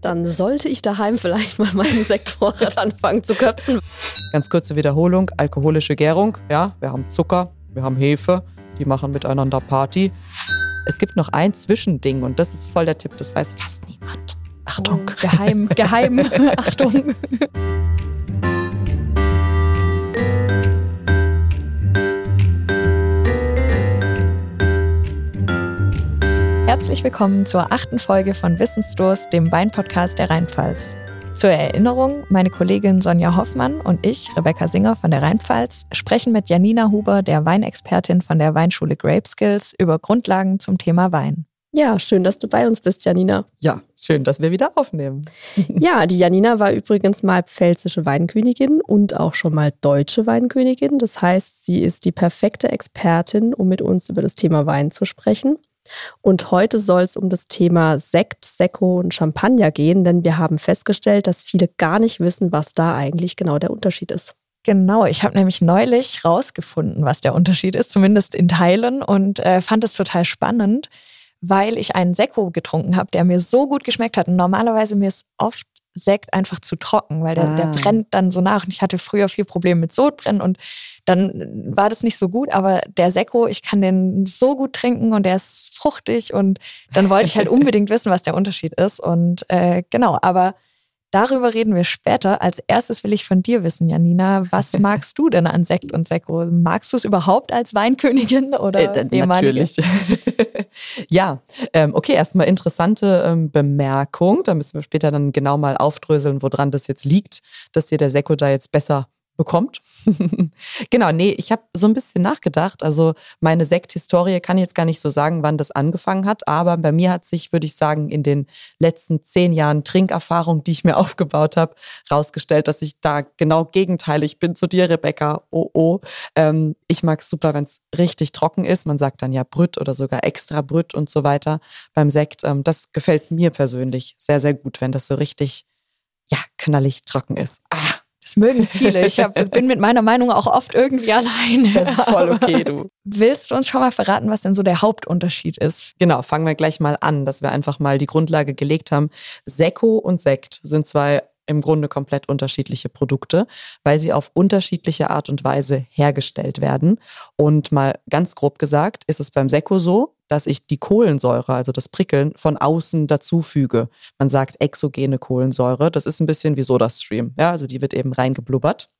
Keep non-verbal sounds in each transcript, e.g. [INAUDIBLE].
Dann sollte ich daheim vielleicht mal meinen Sektvorrat anfangen zu köpfen. Ganz kurze Wiederholung, alkoholische Gärung. Ja, wir haben Zucker, wir haben Hefe, die machen miteinander Party. Es gibt noch ein Zwischending und das ist voll der Tipp, das weiß fast niemand. Achtung. Oh, geheim, geheim, [LAUGHS] Achtung. Herzlich willkommen zur achten Folge von Wissensdurst, dem Weinpodcast der Rheinpfalz. Zur Erinnerung, meine Kollegin Sonja Hoffmann und ich, Rebecca Singer von der Rheinpfalz, sprechen mit Janina Huber, der Weinexpertin von der Weinschule Grape Skills, über Grundlagen zum Thema Wein. Ja, schön, dass du bei uns bist, Janina. Ja, schön, dass wir wieder aufnehmen. [LAUGHS] ja, die Janina war übrigens mal pfälzische Weinkönigin und auch schon mal deutsche Weinkönigin. Das heißt, sie ist die perfekte Expertin, um mit uns über das Thema Wein zu sprechen. Und heute soll es um das Thema Sekt, Sekko und Champagner gehen, denn wir haben festgestellt, dass viele gar nicht wissen, was da eigentlich genau der Unterschied ist. Genau, ich habe nämlich neulich rausgefunden, was der Unterschied ist, zumindest in Teilen, und äh, fand es total spannend, weil ich einen Sekko getrunken habe, der mir so gut geschmeckt hat. Und normalerweise mir ist oft Sekt einfach zu trocken, weil der, ah. der brennt dann so nach. Und ich hatte früher viel Probleme mit Sodbrennen und dann war das nicht so gut. Aber der Sekko, ich kann den so gut trinken und der ist fruchtig. Und dann wollte ich halt [LAUGHS] unbedingt wissen, was der Unterschied ist. Und äh, genau, aber Darüber reden wir später. Als erstes will ich von dir wissen, Janina, was [LAUGHS] magst du denn an Sekt und Sekko? Magst du es überhaupt als Weinkönigin oder äh, Natürlich. [LAUGHS] ja, ähm, okay, erstmal interessante ähm, Bemerkung. Da müssen wir später dann genau mal aufdröseln, woran das jetzt liegt, dass dir der Sekko da jetzt besser bekommt. [LAUGHS] genau, nee, ich habe so ein bisschen nachgedacht. Also meine Sekthistorie kann jetzt gar nicht so sagen, wann das angefangen hat, aber bei mir hat sich, würde ich sagen, in den letzten zehn Jahren Trinkerfahrung, die ich mir [LAUGHS] aufgebaut habe, rausgestellt, dass ich da genau gegenteilig bin zu dir, Rebecca. Oh, oh. Ähm, ich mag es super, wenn es richtig trocken ist. Man sagt dann ja Brüt oder sogar extra Brüt und so weiter beim Sekt. Ähm, das gefällt mir persönlich sehr, sehr gut, wenn das so richtig, ja, knallig trocken ist. Ah. Das mögen viele. Ich hab, bin mit meiner Meinung auch oft irgendwie allein. Das ist voll okay, du. Willst du uns schon mal verraten, was denn so der Hauptunterschied ist? Genau, fangen wir gleich mal an, dass wir einfach mal die Grundlage gelegt haben. Sekko und Sekt sind zwei im Grunde komplett unterschiedliche Produkte, weil sie auf unterschiedliche Art und Weise hergestellt werden. Und mal ganz grob gesagt, ist es beim Sekko so, dass ich die Kohlensäure, also das Prickeln, von außen dazufüge. Man sagt exogene Kohlensäure. Das ist ein bisschen wie SodaStream. Ja, also die wird eben reingeblubbert.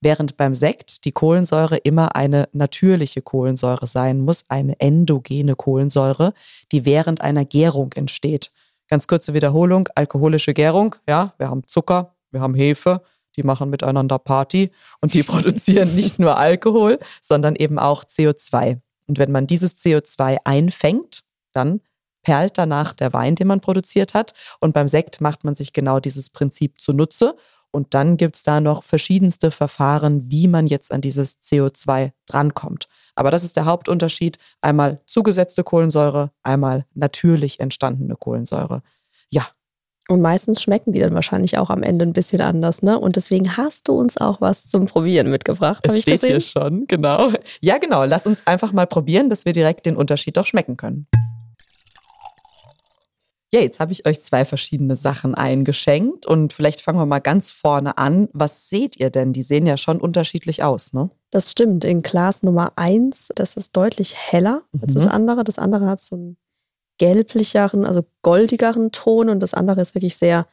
Während beim Sekt die Kohlensäure immer eine natürliche Kohlensäure sein muss, eine endogene Kohlensäure, die während einer Gärung entsteht. Ganz kurze Wiederholung, alkoholische Gärung, ja, wir haben Zucker, wir haben Hefe, die machen miteinander Party und die [LAUGHS] produzieren nicht nur Alkohol, sondern eben auch CO2. Und wenn man dieses CO2 einfängt, dann perlt danach der Wein, den man produziert hat. Und beim Sekt macht man sich genau dieses Prinzip zunutze. Und dann gibt es da noch verschiedenste Verfahren, wie man jetzt an dieses CO2 drankommt. Aber das ist der Hauptunterschied. Einmal zugesetzte Kohlensäure, einmal natürlich entstandene Kohlensäure. Ja, und meistens schmecken die dann wahrscheinlich auch am Ende ein bisschen anders, ne? Und deswegen hast du uns auch was zum Probieren mitgebracht. Es steht hier schon, genau. Ja, genau. Lass uns einfach mal probieren, dass wir direkt den Unterschied auch schmecken können. Ja, jetzt habe ich euch zwei verschiedene Sachen eingeschenkt und vielleicht fangen wir mal ganz vorne an. Was seht ihr denn? Die sehen ja schon unterschiedlich aus, ne? Das stimmt. In Glas Nummer 1, das ist deutlich heller als mhm. das andere. Das andere hat so einen gelblicheren, also goldigeren Ton und das andere ist wirklich sehr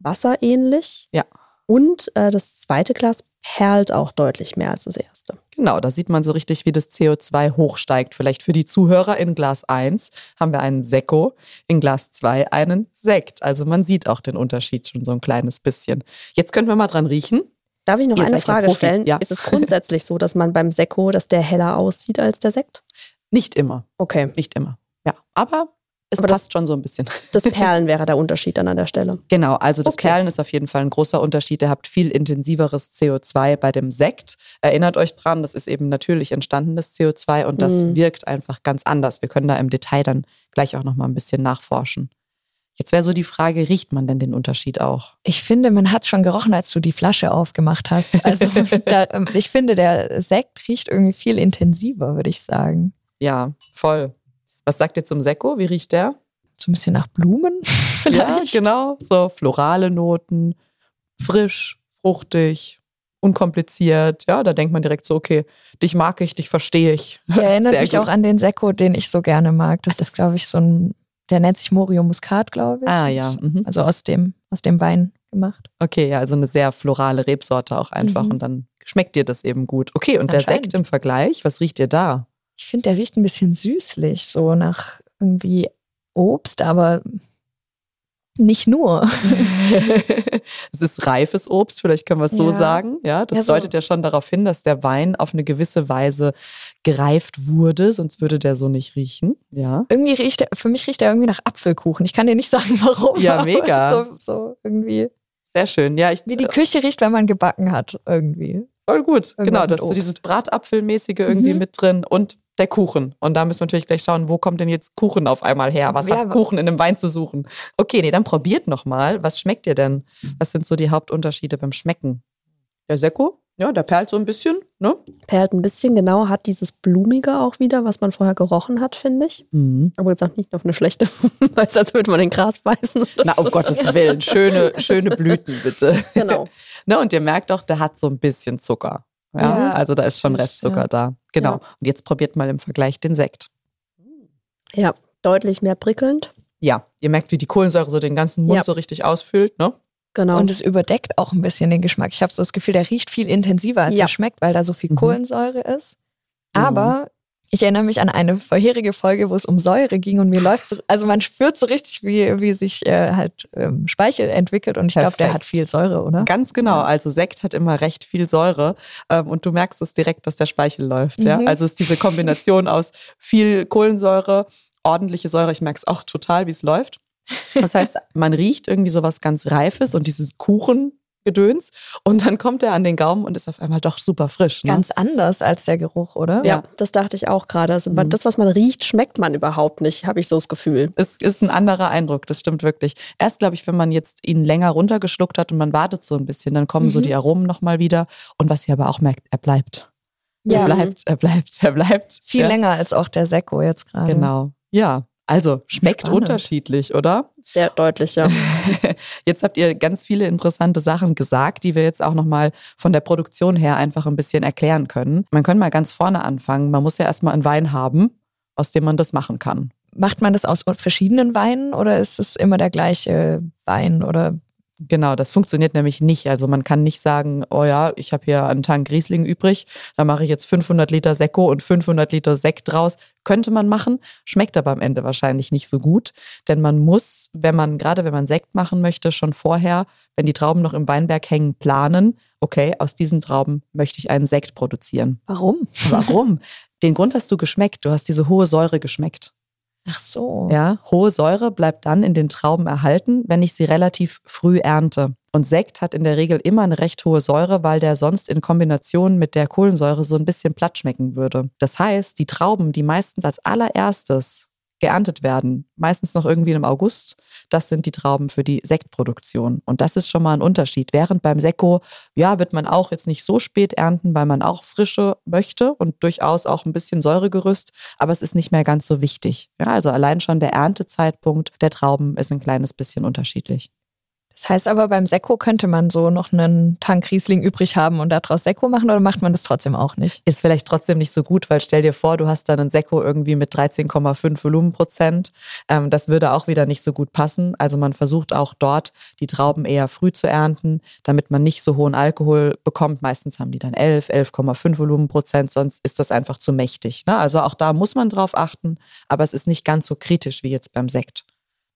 wasserähnlich. Ja. Und äh, das zweite Glas perlt auch deutlich mehr als das erste. Genau, da sieht man so richtig, wie das CO2 hochsteigt. Vielleicht für die Zuhörer in Glas 1 haben wir einen Sekko, in Glas 2 einen Sekt. Also man sieht auch den Unterschied schon so ein kleines bisschen. Jetzt können wir mal dran riechen. Darf ich noch Ihr eine Frage ja stellen? Ja. Ist es grundsätzlich so, dass man beim Sekko, dass der heller aussieht als der Sekt? Nicht immer. Okay. Nicht immer. Ja, aber es Aber passt das, schon so ein bisschen. [LAUGHS] Das Perlen wäre der Unterschied dann an der Stelle. Genau, also das okay. Perlen ist auf jeden Fall ein großer Unterschied. Ihr habt viel intensiveres CO2 bei dem Sekt. Erinnert euch dran, das ist eben natürlich entstandenes CO2 und das mhm. wirkt einfach ganz anders. Wir können da im Detail dann gleich auch noch mal ein bisschen nachforschen. Jetzt wäre so die Frage, riecht man denn den Unterschied auch? Ich finde, man hat schon gerochen, als du die Flasche aufgemacht hast. Also [LAUGHS] da, ähm, ich finde, der Sekt riecht irgendwie viel intensiver, würde ich sagen. Ja, voll. Was sagt ihr zum Sekko? Wie riecht der? so ein bisschen nach Blumen [LAUGHS] vielleicht. Ja, genau. So florale Noten, frisch, fruchtig, unkompliziert. Ja, da denkt man direkt so, okay, dich mag ich, dich verstehe ich. Der erinnert Sehr mich gut. auch an den Sekko, den ich so gerne mag. Das, ist, glaube ich, so ein, der nennt sich Morio Muscat, glaube ich. Ah, ja. Mhm. Also aus dem, aus dem Wein gemacht. Okay, ja, also eine sehr florale Rebsorte auch einfach mhm. und dann schmeckt dir das eben gut. Okay, und der Sekt im Vergleich, was riecht dir da? Ich finde, der riecht ein bisschen süßlich, so nach irgendwie Obst, aber nicht nur. [LAUGHS] es ist reifes Obst, vielleicht können wir es ja. so sagen. Ja, das ja, so. deutet ja schon darauf hin, dass der Wein auf eine gewisse Weise gereift wurde, sonst würde der so nicht riechen. Ja. Irgendwie riecht er, für mich riecht er irgendwie nach Apfelkuchen. Ich kann dir nicht sagen, [LAUGHS] warum. Ja, mega. So, so irgendwie. Sehr schön. Ja, ich, wie die Küche riecht, wenn man gebacken hat, irgendwie. Voll gut. Irgendwas genau, das ist so dieses Bratapfelmäßige irgendwie mhm. mit drin und der Kuchen. Und da müssen wir natürlich gleich schauen, wo kommt denn jetzt Kuchen auf einmal her? Was ja, hat Kuchen in einem Wein zu suchen? Okay, nee, dann probiert nochmal. Was schmeckt dir denn? Was sind so die Hauptunterschiede beim Schmecken? Der Sekko? Ja, der perlt so ein bisschen, ne? Perlt ein bisschen, genau, hat dieses Blumige auch wieder, was man vorher gerochen hat, finde ich. Mhm. Aber jetzt auch nicht auf eine schlechte [LAUGHS] Weise, als würde man den Gras beißen. Na, um so. Gottes Willen, schöne, schöne Blüten, bitte. Genau. [LAUGHS] ne, und ihr merkt auch, der hat so ein bisschen Zucker. Ja, ja also da ist schon Restzucker ja. da. Genau. Ja. Und jetzt probiert mal im Vergleich den Sekt. Ja, deutlich mehr prickelnd. Ja, ihr merkt, wie die Kohlensäure so den ganzen Mund so richtig ausfüllt, ne? Genau. Und es überdeckt auch ein bisschen den Geschmack. Ich habe so das Gefühl, der riecht viel intensiver, als er schmeckt, weil da so viel mhm. Kohlensäure ist. Aber. Ich erinnere mich an eine vorherige Folge, wo es um Säure ging und mir läuft so, also man spürt so richtig, wie, wie sich äh, halt ähm, Speichel entwickelt und ich glaube, der hat viel Säure, oder? Ganz genau. Also Sekt hat immer recht viel Säure ähm, und du merkst es direkt, dass der Speichel läuft. Mhm. Ja? Also es ist diese Kombination aus viel Kohlensäure, ordentliche Säure. Ich merke es auch total, wie es läuft. Das heißt, [LAUGHS] man riecht irgendwie so was ganz Reifes und dieses Kuchen Gedöns. Und dann kommt er an den Gaumen und ist auf einmal doch super frisch. Ne? Ganz anders als der Geruch, oder? Ja, das dachte ich auch gerade. Also mhm. das, was man riecht, schmeckt man überhaupt nicht, habe ich so das Gefühl. Es ist ein anderer Eindruck, das stimmt wirklich. Erst, glaube ich, wenn man jetzt ihn länger runtergeschluckt hat und man wartet so ein bisschen, dann kommen mhm. so die Aromen nochmal wieder. Und was ihr aber auch merkt, er bleibt. Ja. Er bleibt, er bleibt, er bleibt. Viel ja. länger als auch der Sekko jetzt gerade. Genau. Ja, also schmeckt Spannend. unterschiedlich, oder? Sehr deutlich, ja. [LAUGHS] Jetzt habt ihr ganz viele interessante Sachen gesagt, die wir jetzt auch nochmal von der Produktion her einfach ein bisschen erklären können. Man kann mal ganz vorne anfangen. Man muss ja erstmal einen Wein haben, aus dem man das machen kann. Macht man das aus verschiedenen Weinen oder ist es immer der gleiche Wein oder Genau, das funktioniert nämlich nicht. Also man kann nicht sagen, oh ja, ich habe hier einen Tank Riesling übrig, da mache ich jetzt 500 Liter Sekko und 500 Liter Sekt draus. Könnte man machen, schmeckt aber am Ende wahrscheinlich nicht so gut, denn man muss, wenn man gerade wenn man Sekt machen möchte, schon vorher, wenn die Trauben noch im Weinberg hängen, planen. Okay, aus diesen Trauben möchte ich einen Sekt produzieren. Warum? Warum? Den Grund hast du geschmeckt. Du hast diese hohe Säure geschmeckt. Ach so. Ja, hohe Säure bleibt dann in den Trauben erhalten, wenn ich sie relativ früh ernte. Und Sekt hat in der Regel immer eine recht hohe Säure, weil der sonst in Kombination mit der Kohlensäure so ein bisschen platt schmecken würde. Das heißt, die Trauben, die meistens als allererstes geerntet werden, meistens noch irgendwie im August. Das sind die Trauben für die Sektproduktion. Und das ist schon mal ein Unterschied. Während beim Sekko, ja, wird man auch jetzt nicht so spät ernten, weil man auch frische möchte und durchaus auch ein bisschen Säuregerüst, aber es ist nicht mehr ganz so wichtig. Ja, also allein schon der Erntezeitpunkt der Trauben ist ein kleines bisschen unterschiedlich. Das heißt aber, beim Sekko könnte man so noch einen Tank Riesling übrig haben und daraus Sekko machen oder macht man das trotzdem auch nicht? Ist vielleicht trotzdem nicht so gut, weil stell dir vor, du hast dann einen Sekko irgendwie mit 13,5 Volumenprozent. Ähm, das würde auch wieder nicht so gut passen. Also man versucht auch dort die Trauben eher früh zu ernten, damit man nicht so hohen Alkohol bekommt. Meistens haben die dann 11, 11,5 Volumenprozent, sonst ist das einfach zu mächtig. Ne? Also auch da muss man drauf achten, aber es ist nicht ganz so kritisch wie jetzt beim Sekt.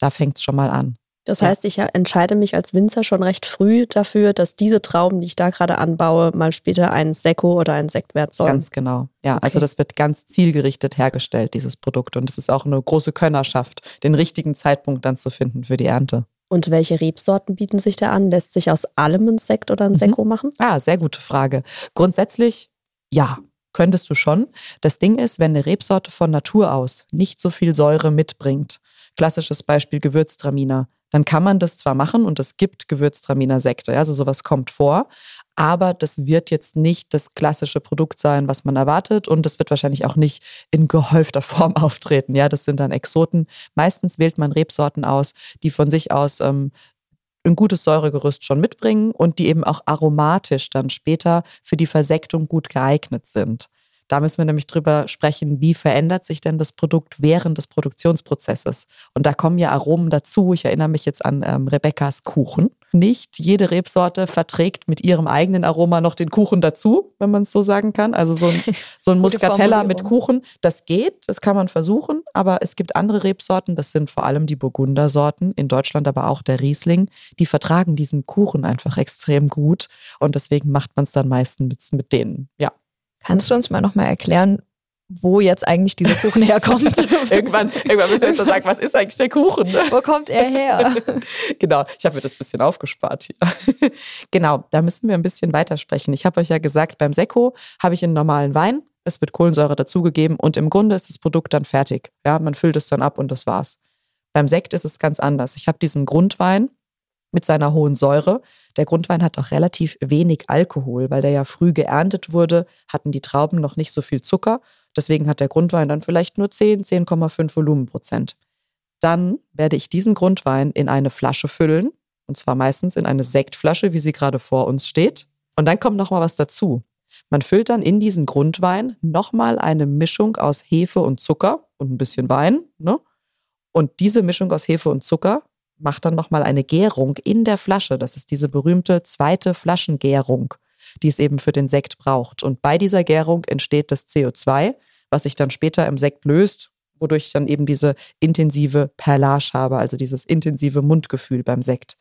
Da fängt es schon mal an. Das heißt, ich entscheide mich als Winzer schon recht früh dafür, dass diese Trauben, die ich da gerade anbaue, mal später ein Sekko oder ein Sekt werden sollen. Ganz genau. Ja, okay. also das wird ganz zielgerichtet hergestellt, dieses Produkt. Und es ist auch eine große Könnerschaft, den richtigen Zeitpunkt dann zu finden für die Ernte. Und welche Rebsorten bieten sich da an? Lässt sich aus allem ein Sekt oder ein mhm. Sekko machen? Ah, sehr gute Frage. Grundsätzlich ja, könntest du schon. Das Ding ist, wenn eine Rebsorte von Natur aus nicht so viel Säure mitbringt, klassisches Beispiel Gewürztraminer, dann kann man das zwar machen und es gibt Gewürztraminer Sekte, also sowas kommt vor, aber das wird jetzt nicht das klassische Produkt sein, was man erwartet und das wird wahrscheinlich auch nicht in gehäufter [LAUGHS] Form auftreten. Ja, das sind dann Exoten. Meistens wählt man Rebsorten aus, die von sich aus ähm, ein gutes Säuregerüst schon mitbringen und die eben auch aromatisch dann später für die Versektung gut geeignet sind. Da müssen wir nämlich drüber sprechen, wie verändert sich denn das Produkt während des Produktionsprozesses. Und da kommen ja Aromen dazu. Ich erinnere mich jetzt an ähm, Rebecca's Kuchen. Nicht jede Rebsorte verträgt mit ihrem eigenen Aroma noch den Kuchen dazu, wenn man es so sagen kann. Also so ein, [LAUGHS] so ein Muscatella mit Kuchen, das geht, das kann man versuchen. Aber es gibt andere Rebsorten, das sind vor allem die Burgundersorten, in Deutschland aber auch der Riesling, die vertragen diesen Kuchen einfach extrem gut. Und deswegen macht man es dann meistens mit, mit denen. Ja. Kannst du uns mal nochmal erklären, wo jetzt eigentlich dieser Kuchen herkommt. [LAUGHS] irgendwann, irgendwann müssen wir jetzt sagen, was ist eigentlich der Kuchen? Wo kommt er her? [LAUGHS] genau, ich habe mir das ein bisschen aufgespart hier. [LAUGHS] genau, da müssen wir ein bisschen weitersprechen. Ich habe euch ja gesagt, beim Sekko habe ich einen normalen Wein, es wird Kohlensäure dazugegeben und im Grunde ist das Produkt dann fertig. Ja, man füllt es dann ab und das war's. Beim Sekt ist es ganz anders. Ich habe diesen Grundwein, mit seiner hohen Säure. Der Grundwein hat auch relativ wenig Alkohol, weil der ja früh geerntet wurde, hatten die Trauben noch nicht so viel Zucker. Deswegen hat der Grundwein dann vielleicht nur 10, 10,5 Volumenprozent. Dann werde ich diesen Grundwein in eine Flasche füllen, und zwar meistens in eine Sektflasche, wie sie gerade vor uns steht. Und dann kommt noch mal was dazu. Man füllt dann in diesen Grundwein nochmal eine Mischung aus Hefe und Zucker und ein bisschen Wein. Ne? Und diese Mischung aus Hefe und Zucker macht dann nochmal eine Gärung in der Flasche. Das ist diese berühmte zweite Flaschengärung, die es eben für den Sekt braucht. Und bei dieser Gärung entsteht das CO2, was sich dann später im Sekt löst, wodurch ich dann eben diese intensive Perlage habe, also dieses intensive Mundgefühl beim Sekt.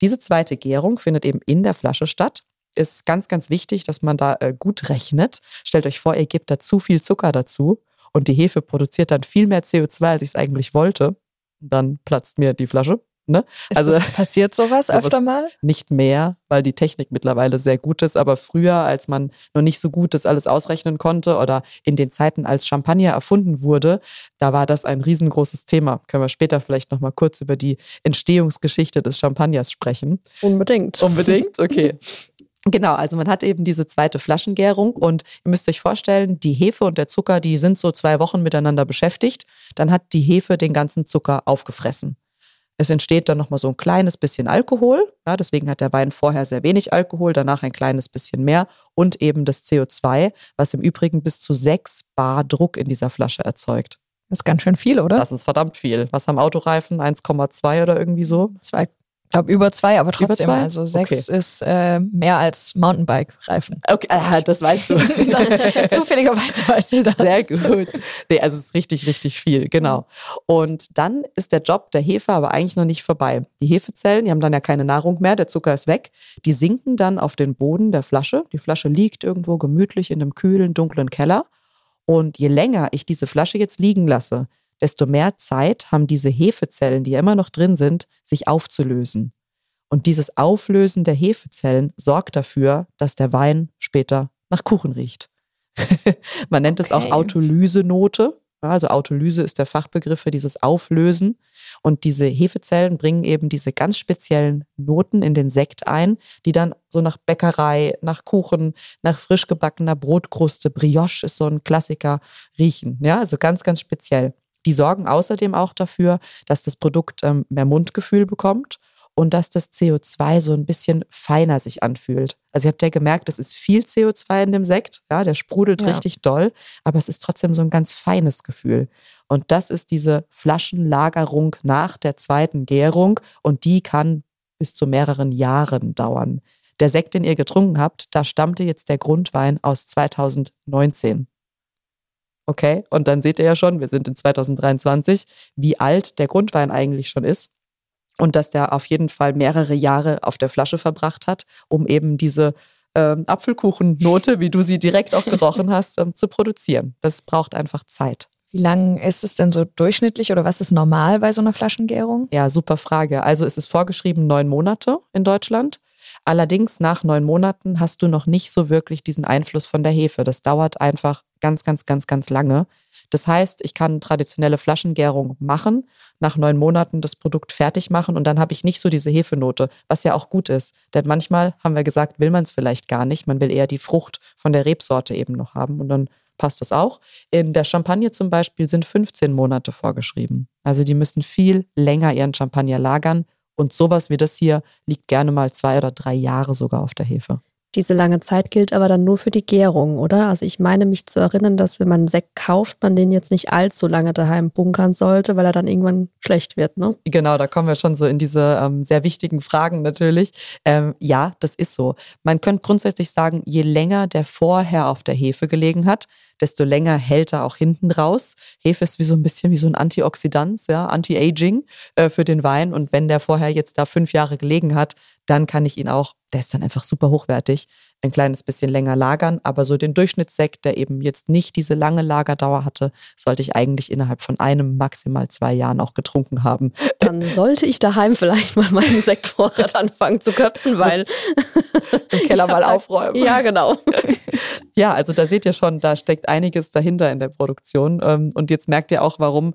Diese zweite Gärung findet eben in der Flasche statt. Ist ganz, ganz wichtig, dass man da äh, gut rechnet. Stellt euch vor, ihr gebt da zu viel Zucker dazu und die Hefe produziert dann viel mehr CO2, als ich es eigentlich wollte. Dann platzt mir die Flasche. Ne? also das, passiert sowas, [LAUGHS] sowas öfter mal? Nicht mehr, weil die Technik mittlerweile sehr gut ist, aber früher, als man noch nicht so gut das alles ausrechnen konnte oder in den Zeiten, als Champagner erfunden wurde, da war das ein riesengroßes Thema. Können wir später vielleicht nochmal kurz über die Entstehungsgeschichte des Champagners sprechen? Unbedingt. Unbedingt, [LAUGHS] okay. Genau, also man hat eben diese zweite Flaschengärung und ihr müsst euch vorstellen, die Hefe und der Zucker, die sind so zwei Wochen miteinander beschäftigt. Dann hat die Hefe den ganzen Zucker aufgefressen. Es entsteht dann nochmal so ein kleines bisschen Alkohol. Ja, deswegen hat der Wein vorher sehr wenig Alkohol, danach ein kleines bisschen mehr und eben das CO2, was im Übrigen bis zu 6 Bar Druck in dieser Flasche erzeugt. Das ist ganz schön viel, oder? Das ist verdammt viel. Was haben Autoreifen? 1,2 oder irgendwie so? Zwei, ich glaube über zwei, aber trotzdem. Zwei? Also sechs okay. ist äh, mehr als Mountainbike-Reifen. Okay, [LAUGHS] ah, das weißt du. [LAUGHS] Zufälligerweise weißt du das. Sehr gut. Nee, also es ist richtig, richtig viel, genau. Und dann ist der Job der Hefe aber eigentlich noch nicht vorbei. Die Hefezellen, die haben dann ja keine Nahrung mehr, der Zucker ist weg. Die sinken dann auf den Boden der Flasche. Die Flasche liegt irgendwo gemütlich in einem kühlen, dunklen Keller. Und je länger ich diese Flasche jetzt liegen lasse, desto mehr Zeit haben diese Hefezellen, die ja immer noch drin sind, sich aufzulösen. Und dieses Auflösen der Hefezellen sorgt dafür, dass der Wein später nach Kuchen riecht. [LAUGHS] Man nennt okay. es auch Autolysenote. Also Autolyse ist der Fachbegriff für dieses Auflösen. Und diese Hefezellen bringen eben diese ganz speziellen Noten in den Sekt ein, die dann so nach Bäckerei, nach Kuchen, nach frisch gebackener Brotkruste, Brioche ist so ein Klassiker, riechen. Ja, also ganz, ganz speziell. Die sorgen außerdem auch dafür, dass das Produkt ähm, mehr Mundgefühl bekommt und dass das CO2 so ein bisschen feiner sich anfühlt. Also ihr habt ja gemerkt, es ist viel CO2 in dem Sekt, ja, der sprudelt ja. richtig doll, aber es ist trotzdem so ein ganz feines Gefühl. Und das ist diese Flaschenlagerung nach der zweiten Gärung und die kann bis zu mehreren Jahren dauern. Der Sekt, den ihr getrunken habt, da stammte jetzt der Grundwein aus 2019. Okay, und dann seht ihr ja schon, wir sind in 2023, wie alt der Grundwein eigentlich schon ist und dass der auf jeden Fall mehrere Jahre auf der Flasche verbracht hat, um eben diese ähm, Apfelkuchennote, wie du sie direkt auch gerochen hast, ähm, zu produzieren. Das braucht einfach Zeit. Wie lang ist es denn so durchschnittlich oder was ist normal bei so einer Flaschengärung? Ja, super Frage. Also es ist vorgeschrieben neun Monate in Deutschland. Allerdings nach neun Monaten hast du noch nicht so wirklich diesen Einfluss von der Hefe. Das dauert einfach ganz, ganz, ganz, ganz lange. Das heißt, ich kann traditionelle Flaschengärung machen, nach neun Monaten das Produkt fertig machen und dann habe ich nicht so diese Hefenote, was ja auch gut ist. Denn manchmal, haben wir gesagt, will man es vielleicht gar nicht. Man will eher die Frucht von der Rebsorte eben noch haben und dann passt das auch. In der Champagne zum Beispiel sind 15 Monate vorgeschrieben. Also die müssen viel länger ihren Champagner lagern und sowas wie das hier liegt gerne mal zwei oder drei Jahre sogar auf der Hefe. Diese lange Zeit gilt aber dann nur für die Gärung, oder? Also ich meine mich zu erinnern, dass wenn man einen Sekt kauft, man den jetzt nicht allzu lange daheim bunkern sollte, weil er dann irgendwann schlecht wird, ne? Genau, da kommen wir schon so in diese ähm, sehr wichtigen Fragen natürlich. Ähm, ja, das ist so. Man könnte grundsätzlich sagen, je länger der vorher auf der Hefe gelegen hat, desto länger hält er auch hinten raus. Hefe ist wie so ein bisschen wie so ein Antioxidant, ja, Anti-Aging äh, für den Wein. Und wenn der vorher jetzt da fünf Jahre gelegen hat, dann kann ich ihn auch, der ist dann einfach super hochwertig, ein kleines bisschen länger lagern. Aber so den Durchschnittssekt, der eben jetzt nicht diese lange Lagerdauer hatte, sollte ich eigentlich innerhalb von einem, maximal zwei Jahren auch getrunken haben. [LAUGHS] Dann sollte ich daheim vielleicht mal meinen Sektvorrat anfangen zu köpfen, weil. [LAUGHS] Im Keller [LAUGHS] mal aufräumen. Ja, genau. Ja, also da seht ihr schon, da steckt einiges dahinter in der Produktion. Ähm, und jetzt merkt ihr auch, warum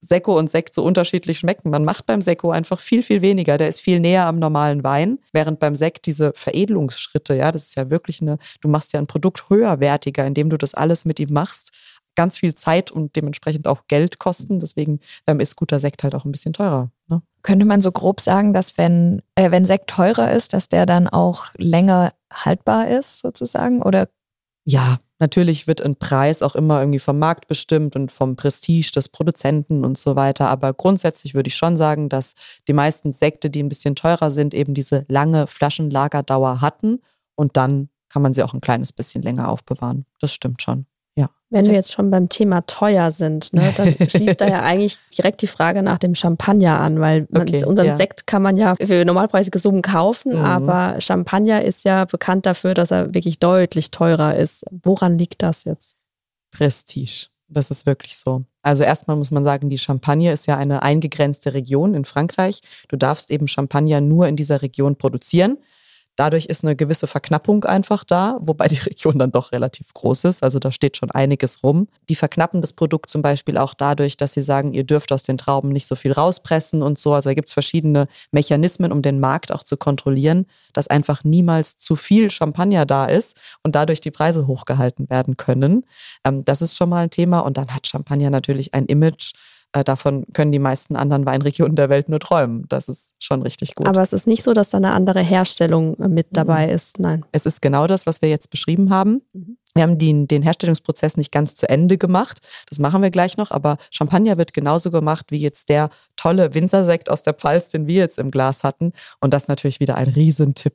Sekko und Sekt so unterschiedlich schmecken. Man macht beim Sekko einfach viel, viel weniger. Der ist viel näher am normalen Wein, während beim Sekt diese Veredelungsschritte, ja, das ist ja wirklich eine, du machst ja ein Produkt höherwertiger, indem du das alles mit ihm machst. Ganz viel Zeit und dementsprechend auch Geld kosten. Deswegen ähm, ist guter Sekt halt auch ein bisschen teurer. Ne? Könnte man so grob sagen, dass wenn, äh, wenn Sekt teurer ist, dass der dann auch länger haltbar ist, sozusagen? Oder ja, natürlich wird ein Preis auch immer irgendwie vom Markt bestimmt und vom Prestige des Produzenten und so weiter. Aber grundsätzlich würde ich schon sagen, dass die meisten Sekte, die ein bisschen teurer sind, eben diese lange Flaschenlagerdauer hatten und dann kann man sie auch ein kleines bisschen länger aufbewahren. Das stimmt schon. Ja. Wenn wir jetzt schon beim Thema teuer sind, ne, dann [LAUGHS] schließt da ja eigentlich direkt die Frage nach dem Champagner an, weil man, okay, unseren ja. Sekt kann man ja für normalpreisige Summen kaufen, mhm. aber Champagner ist ja bekannt dafür, dass er wirklich deutlich teurer ist. Woran liegt das jetzt? Prestige. Das ist wirklich so. Also erstmal muss man sagen, die Champagne ist ja eine eingegrenzte Region in Frankreich. Du darfst eben Champagner nur in dieser Region produzieren. Dadurch ist eine gewisse Verknappung einfach da, wobei die [LAUGHS] Region dann doch relativ groß ist. Also da steht schon einiges rum. Die verknappen das Produkt zum Beispiel auch dadurch, dass sie sagen, ihr dürft aus den Trauben nicht so viel rauspressen und so. Also da gibt es verschiedene Mechanismen, um den Markt auch zu kontrollieren, dass einfach niemals zu viel Champagner da ist und dadurch die Preise hochgehalten werden können. Ähm, das ist schon mal ein Thema. Und dann hat Champagner natürlich ein Image, davon können die meisten anderen Weinregionen der Welt nur träumen. Das ist schon richtig gut. Aber es ist nicht so, dass da eine andere Herstellung äh, mit mhm. dabei ist. Nein. Es ist genau das, was wir jetzt beschrieben haben. Mhm. Wir haben den, den Herstellungsprozess nicht ganz zu Ende gemacht. Das machen wir gleich noch. Aber Champagner wird genauso gemacht wie jetzt der tolle Winzersekt aus der Pfalz, den wir jetzt im Glas hatten. Und das natürlich wieder ein Riesentipp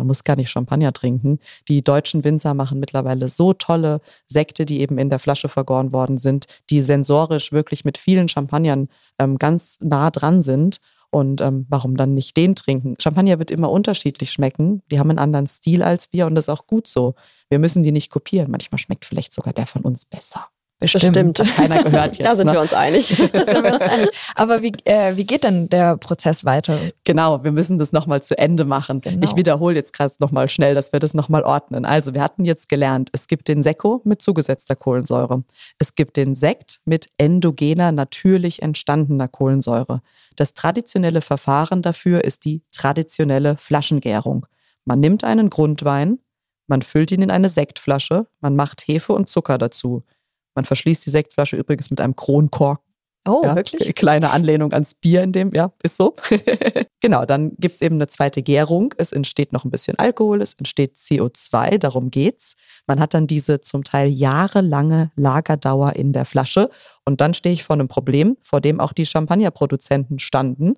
man muss gar nicht Champagner trinken. Die deutschen Winzer machen mittlerweile so tolle Sekte, die eben in der Flasche vergoren worden sind, die sensorisch wirklich mit vielen Champagnern ähm, ganz nah dran sind. Und ähm, warum dann nicht den trinken? Champagner wird immer unterschiedlich schmecken. Die haben einen anderen Stil als wir und das ist auch gut so. Wir müssen die nicht kopieren. Manchmal schmeckt vielleicht sogar der von uns besser. Bestimmt. Bestimmt. keiner gehört [LAUGHS] jetzt. da sind ne? wir uns einig. [LAUGHS] da sind wir uns einig. Aber wie, äh, wie geht denn der Prozess weiter? Genau, wir müssen das nochmal zu Ende machen. Genau. Ich wiederhole jetzt gerade nochmal schnell, dass wir das nochmal ordnen. Also wir hatten jetzt gelernt, es gibt den Sekko mit zugesetzter Kohlensäure. Es gibt den Sekt mit endogener, natürlich entstandener Kohlensäure. Das traditionelle Verfahren dafür ist die traditionelle Flaschengärung. Man nimmt einen Grundwein, man füllt ihn in eine Sektflasche, man macht Hefe und Zucker dazu. Man verschließt die Sektflasche übrigens mit einem Kronkorken. Oh, ja, wirklich? [LAUGHS] Kleine Anlehnung ans Bier in dem, ja, ist so. [LAUGHS] genau, dann gibt es eben eine zweite Gärung. Es entsteht noch ein bisschen Alkohol, es entsteht CO2, darum geht's. Man hat dann diese zum Teil jahrelange Lagerdauer in der Flasche. Und dann stehe ich vor einem Problem, vor dem auch die Champagnerproduzenten standen.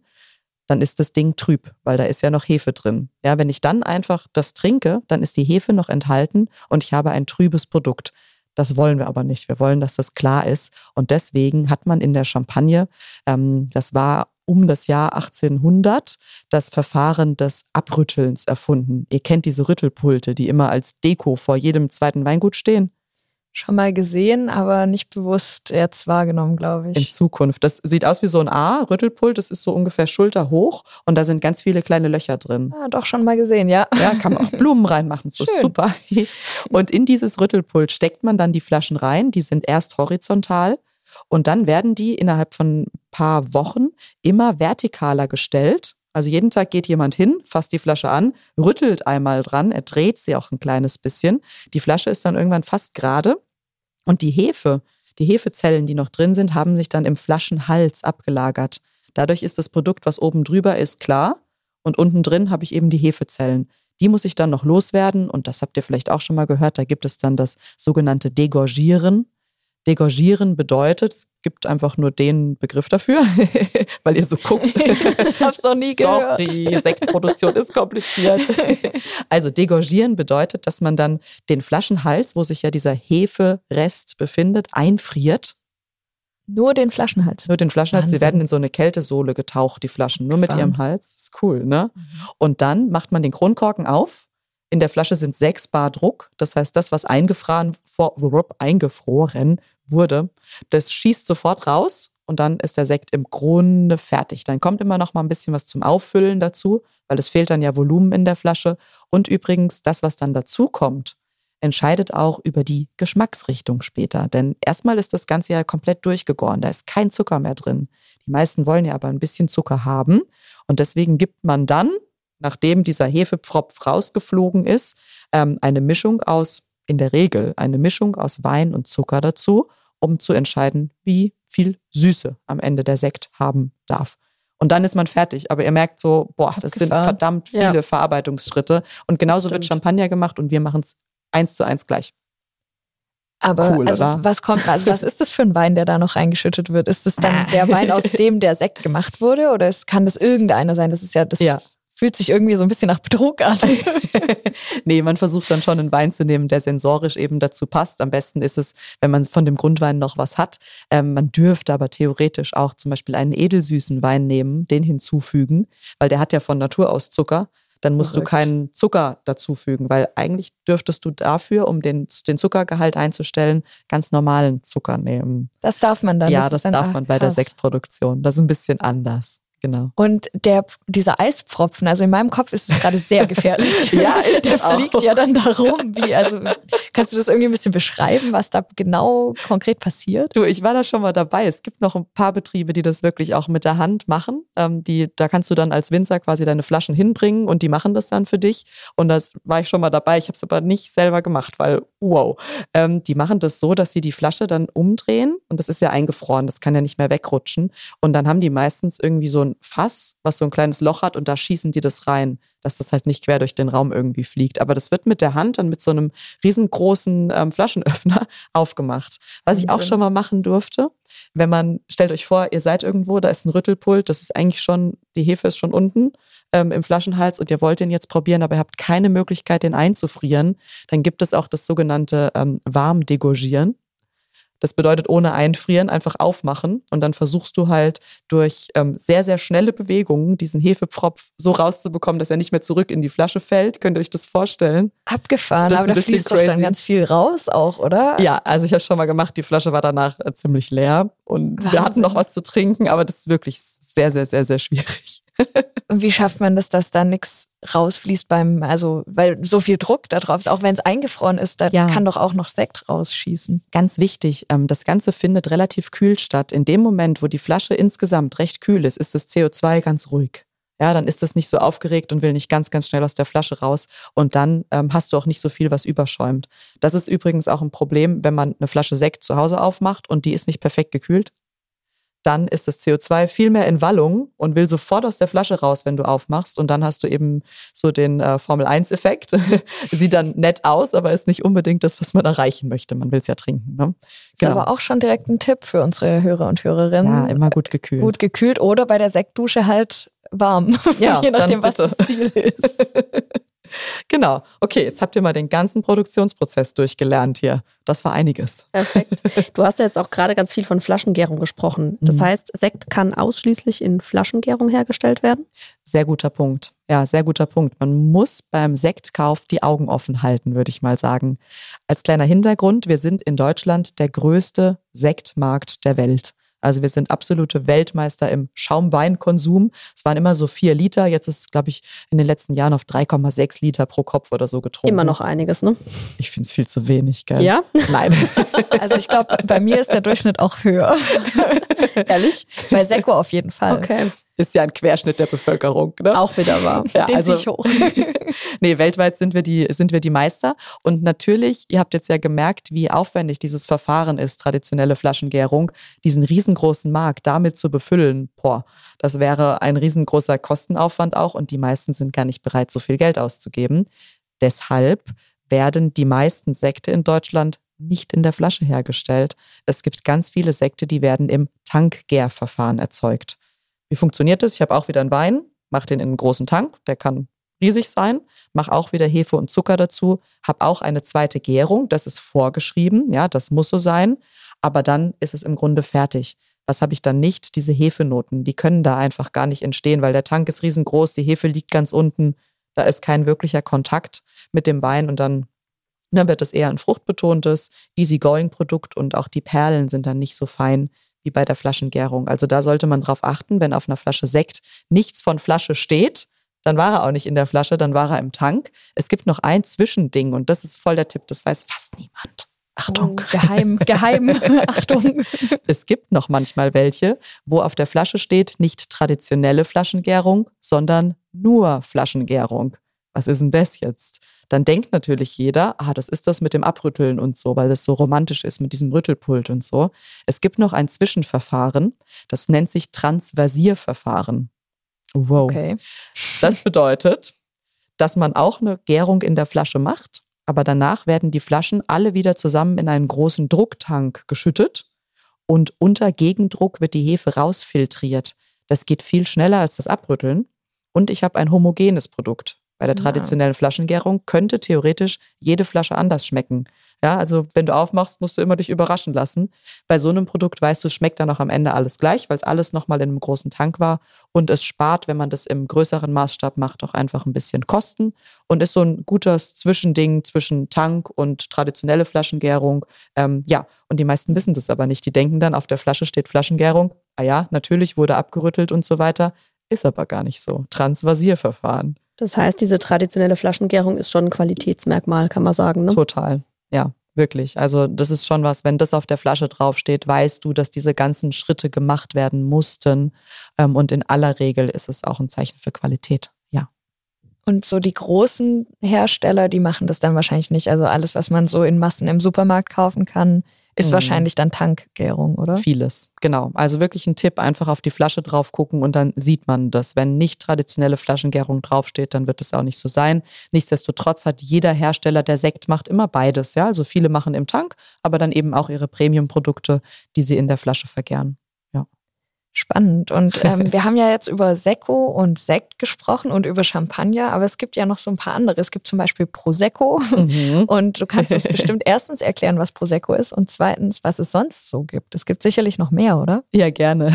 Dann ist das Ding trüb, weil da ist ja noch Hefe drin. Ja, wenn ich dann einfach das trinke, dann ist die Hefe noch enthalten und ich habe ein trübes Produkt. Das wollen wir aber nicht. Wir wollen, dass das klar ist. Und deswegen hat man in der Champagne, ähm, das war um das Jahr 1800, das Verfahren des Abrüttelns erfunden. Ihr kennt diese Rüttelpulte, die immer als Deko vor jedem zweiten Weingut stehen. Schon mal gesehen, aber nicht bewusst jetzt wahrgenommen, glaube ich. In Zukunft. Das sieht aus wie so ein A, Rüttelpult, das ist so ungefähr schulterhoch und da sind ganz viele kleine Löcher drin. Ja, doch schon mal gesehen, ja. Ja, kann man auch Blumen reinmachen, so Schön. super. [LAUGHS] Und in dieses Rüttelpult steckt man dann die Flaschen rein, die sind erst horizontal und dann werden die innerhalb von ein paar Wochen immer vertikaler gestellt. Also jeden Tag geht jemand hin, fasst die Flasche an, rüttelt einmal dran, er dreht sie auch ein kleines bisschen. Die Flasche ist dann irgendwann fast gerade und die Hefe, die Hefezellen, die noch drin sind, haben sich dann im Flaschenhals abgelagert. Dadurch ist das Produkt, was oben drüber ist, klar und unten drin habe ich eben die Hefezellen. Die muss ich dann noch loswerden und das habt ihr vielleicht auch schon mal gehört, da gibt es dann das sogenannte Degorgieren. Degorgieren bedeutet, es gibt einfach nur den Begriff dafür, [LAUGHS] weil ihr so guckt. [LAUGHS] ich hab's noch nie gehört. Sorry, Sektproduktion ist kompliziert. [LAUGHS] Also degorgieren bedeutet, dass man dann den Flaschenhals, wo sich ja dieser Heferest befindet, einfriert. Nur den Flaschenhals. Nur den Flaschenhals. Sie Wahnsinn. werden in so eine Kältesohle getaucht, die Flaschen, nur mit Abgefahren. ihrem Hals. Ist cool, ne? Mhm. Und dann macht man den Kronkorken auf. In der Flasche sind 6 Bar Druck. Das heißt, das, was eingefroren, vor, eingefroren wurde, das schießt sofort raus und dann ist der Sekt im Grunde fertig. Dann kommt immer noch mal ein bisschen was zum Auffüllen dazu, weil es fehlt dann ja Volumen in der Flasche. Und übrigens, das, was dann dazu kommt, entscheidet auch über die Geschmacksrichtung später. Denn erstmal ist das Ganze ja komplett durchgegoren. Da ist kein Zucker mehr drin. Die meisten wollen ja aber ein bisschen Zucker haben. Und deswegen gibt man dann, nachdem dieser Hefepfropf rausgeflogen ist, ähm, eine Mischung aus, in der Regel eine Mischung aus Wein und Zucker dazu, um zu entscheiden, wie viel Süße am Ende der Sekt haben darf. Und dann ist man fertig. Aber ihr merkt so, boah, das sind Abgefahren. verdammt viele Ja. Verarbeitungsschritte. Und genauso wird. Champagner gemacht und wir machen es eins zu eins gleich. Aber Cool, also, oder? was kommt, also was ist das für ein Wein, der da noch reingeschüttet wird? Ist es dann [LAUGHS] der Wein, aus dem der Sekt gemacht wurde? Oder es, kann das irgendeiner sein? Das ist ja, das Ja. Fühlt sich irgendwie so ein bisschen nach Betrug an. [LAUGHS] nee, man versucht dann schon einen Wein zu nehmen, der sensorisch eben dazu passt. Am besten ist es, wenn man von dem Grundwein noch was hat. Ähm, man dürfte aber theoretisch auch zum Beispiel einen edelsüßen Wein nehmen, den hinzufügen, weil der hat ja von Natur aus Zucker. Dann musst Verrückt. du keinen Zucker dazufügen, weil eigentlich dürftest du dafür, um den, den Zuckergehalt einzustellen, ganz normalen Zucker nehmen. Das darf man dann. ja, das dann, darf ah, man bei der krass. Sektproduktion. Das ist ein bisschen anders. Genau. Und der, dieser Eispfropfen, also in meinem Kopf ist es gerade sehr gefährlich. [LAUGHS] Ja, der es auch. fliegt ja dann darum. Wie, also, kannst du das irgendwie ein bisschen beschreiben, was da genau konkret passiert? Du, ich war da schon mal dabei. Es gibt noch ein paar Betriebe, die das wirklich auch mit der Hand machen. Ähm, die, da kannst du dann als Winzer quasi deine Flaschen hinbringen und die machen das dann für dich. Und das war ich schon mal dabei. Ich habe es aber nicht selber gemacht, weil wow. Ähm, die machen das so, dass sie die Flasche dann umdrehen und das ist ja eingefroren, das kann ja nicht mehr wegrutschen. Und dann haben die meistens irgendwie so ein Fass, was so ein kleines Loch hat und da schießen die das rein, dass das halt nicht quer durch den Raum irgendwie fliegt. Aber das wird mit der Hand dann mit so einem riesengroßen ähm, Flaschenöffner [LAUGHS] aufgemacht. Was ich auch schon mal machen durfte, wenn man, stellt euch vor, ihr seid irgendwo, da ist ein Rüttelpult, das ist eigentlich schon, die Hefe ist schon unten ähm, im Flaschenhals und ihr wollt den jetzt probieren, aber ihr habt keine Möglichkeit, den einzufrieren, dann gibt es auch das sogenannte ähm, Warmdegorgieren. Das bedeutet ohne Einfrieren einfach aufmachen und dann versuchst du halt durch ähm, sehr, sehr schnelle Bewegungen diesen Hefepfropf so rauszubekommen, dass er nicht mehr zurück in die Flasche fällt. Könnt ihr euch das vorstellen? Abgefahren, Das aber da fließt doch dann crazy. ganz viel raus auch, oder? Ja, also ich habe schon mal gemacht, die Flasche war danach äh, ziemlich leer und wir hatten Wahnsinn. noch was zu trinken, aber das ist wirklich sehr, sehr, sehr, sehr schwierig. [LAUGHS] Und wie schafft man das, dass da nichts rausfließt beim, also, weil so viel Druck da drauf ist, auch wenn es eingefroren ist, da Ja. kann doch auch noch Sekt rausschießen. Ganz wichtig, ähm, das Ganze findet relativ kühl statt. In dem Moment, wo die Flasche insgesamt recht kühl ist, ist das CO2 ganz ruhig. Ja, dann ist das nicht so aufgeregt und will nicht ganz, ganz schnell aus der Flasche raus. Und dann ähm, hast du auch nicht so viel, was überschäumt. Das ist übrigens auch ein Problem, wenn man eine Flasche Sekt zu Hause aufmacht und die ist nicht perfekt gekühlt. Dann ist das CO2 viel mehr in Wallung und will sofort aus der Flasche raus, wenn du aufmachst. Und dann hast du eben so den äh, Formel-1-Effekt. [LAUGHS] Sieht dann nett aus, aber ist nicht unbedingt das, was man erreichen möchte. Man will es ja trinken. Ne? Ist aber auch schon direkt ein Tipp für unsere Hörer und Hörerinnen. Ja, immer gut gekühlt. Gut gekühlt oder bei der Sektdusche halt warm. Ja, [LAUGHS] Je nachdem, was das Ziel ist. [LAUGHS] [LAUGHS] genau. Okay, jetzt habt ihr mal den ganzen Produktionsprozess durchgelernt hier. Das war einiges. Perfekt. [LAUGHS] Du hast ja jetzt auch gerade ganz viel von Flaschengärung gesprochen. Das mhm. heißt, Sekt kann ausschließlich in Flaschengärung hergestellt werden? Sehr guter Punkt. Ja, sehr guter Punkt. Man muss beim Sektkauf die Augen offen halten, würde ich mal sagen. Als kleiner Hintergrund, wir sind in Deutschland der größte Sektmarkt der Welt. Also wir sind absolute Weltmeister im Schaumweinkonsum. Es waren immer so vier Liter. Jetzt ist es, glaube ich, in den letzten Jahren auf 3,6 Liter pro Kopf oder so getrunken. Immer noch einiges, ne? Ich finde es viel zu wenig, gell? Ja? Nein. [LAUGHS] Also ich glaube, bei mir ist der Durchschnitt auch höher. Ehrlich? Bei Seko auf jeden Fall. Okay ist ja ein Querschnitt der Bevölkerung. Ne? Auch wieder wahr. Ja, Den also, ich hoch. [LAUGHS] nee, weltweit sind wir, die, sind wir die Meister. Und natürlich, ihr habt jetzt ja gemerkt, wie aufwendig dieses Verfahren ist, traditionelle Flaschengärung, diesen riesengroßen Markt damit zu befüllen. Boah, das wäre ein riesengroßer Kostenaufwand auch und die meisten sind gar nicht bereit, so viel Geld auszugeben. Deshalb werden die meisten Sekte in Deutschland nicht in der Flasche hergestellt. Es gibt ganz viele Sekte, die werden im Tankgärverfahren erzeugt. Wie funktioniert das? Ich habe auch wieder einen Wein, mache den in einen großen Tank, der kann riesig sein, mache auch wieder Hefe und Zucker dazu, habe auch eine zweite Gärung, das ist vorgeschrieben, ja, das muss so sein, aber dann ist es im Grunde fertig. Was habe ich dann nicht? Diese Hefenoten, die können da einfach gar nicht entstehen, weil der Tank ist riesengroß, die Hefe liegt ganz unten, da ist kein wirklicher Kontakt mit dem Wein und dann, dann wird es eher ein fruchtbetontes, easygoing Produkt und auch die Perlen sind dann nicht so fein wie bei der Flaschengärung. Also da sollte man drauf achten, wenn auf einer Flasche Sekt nichts von Flasche steht, dann war er auch nicht in der Flasche, dann war er im Tank. Es gibt noch ein Zwischending und das ist voll der Tipp, das weiß fast niemand. Achtung. Oh, geheim, geheim, [LAUGHS] Achtung. Es gibt noch manchmal welche, wo auf der Flasche steht, nicht traditionelle Flaschengärung, sondern nur Flaschengärung. Was ist denn das jetzt? Dann denkt natürlich jeder, ah, das ist das mit dem Abrütteln und so, weil das so romantisch ist mit diesem Rüttelpult und so. Es gibt noch ein Zwischenverfahren, das nennt sich Transversierverfahren. Wow. Okay. Das [LAUGHS] bedeutet, dass man auch eine Gärung in der Flasche macht, aber danach werden die Flaschen alle wieder zusammen in einen großen Drucktank geschüttet und unter Gegendruck wird die Hefe rausfiltriert. Das geht viel schneller als das Abrütteln. Und ich habe ein homogenes Produkt. Bei der traditionellen Flaschengärung könnte theoretisch jede Flasche anders schmecken. Ja, also wenn du aufmachst, musst du immer dich überraschen lassen. Bei so einem Produkt weißt du, schmeckt dann auch am Ende alles gleich, weil es alles nochmal in einem großen Tank war. Und es spart, wenn man das im größeren Maßstab macht, auch einfach ein bisschen Kosten und ist so ein gutes Zwischending zwischen Tank und traditionelle Flaschengärung. Ähm, ja, und die meisten wissen das aber nicht. Die denken dann, auf der Flasche steht Flaschengärung. Ah ja, natürlich wurde abgerüttelt und so weiter. Ist aber gar nicht so. Transvasierverfahren. Das heißt, diese traditionelle Flaschengärung ist schon ein Qualitätsmerkmal, kann man sagen. Ne? Total, ja, wirklich. Also das ist schon was, wenn das auf der Flasche draufsteht, weißt du, dass diese ganzen Schritte gemacht werden mussten. Ähm, und in aller Regel ist es auch ein Zeichen für Qualität. Ja. Und so die großen Hersteller, die machen das dann wahrscheinlich nicht. Also alles, was man so in Massen im Supermarkt kaufen kann, ist mhm. wahrscheinlich dann Tankgärung, oder? Vieles, genau. Also wirklich ein Tipp, einfach auf die Flasche drauf gucken und dann sieht man das. Wenn nicht traditionelle Flaschengärung draufsteht, dann wird es auch nicht so sein. Nichtsdestotrotz hat jeder Hersteller, der Sekt macht, immer beides. Ja? Also viele machen im Tank, aber dann eben auch ihre Premium-Produkte, die sie in der Flasche vergären. Spannend. Und ähm, [LAUGHS] wir haben ja jetzt über Sekko und Sekt gesprochen und über Champagner, aber es gibt ja noch so ein paar andere. Es gibt zum Beispiel Prosecco. Mhm. [LAUGHS] Und du kannst uns [LAUGHS] bestimmt erstens erklären, was Prosecco ist und zweitens, was es sonst so gibt. Es gibt sicherlich noch mehr, oder? Ja, gerne.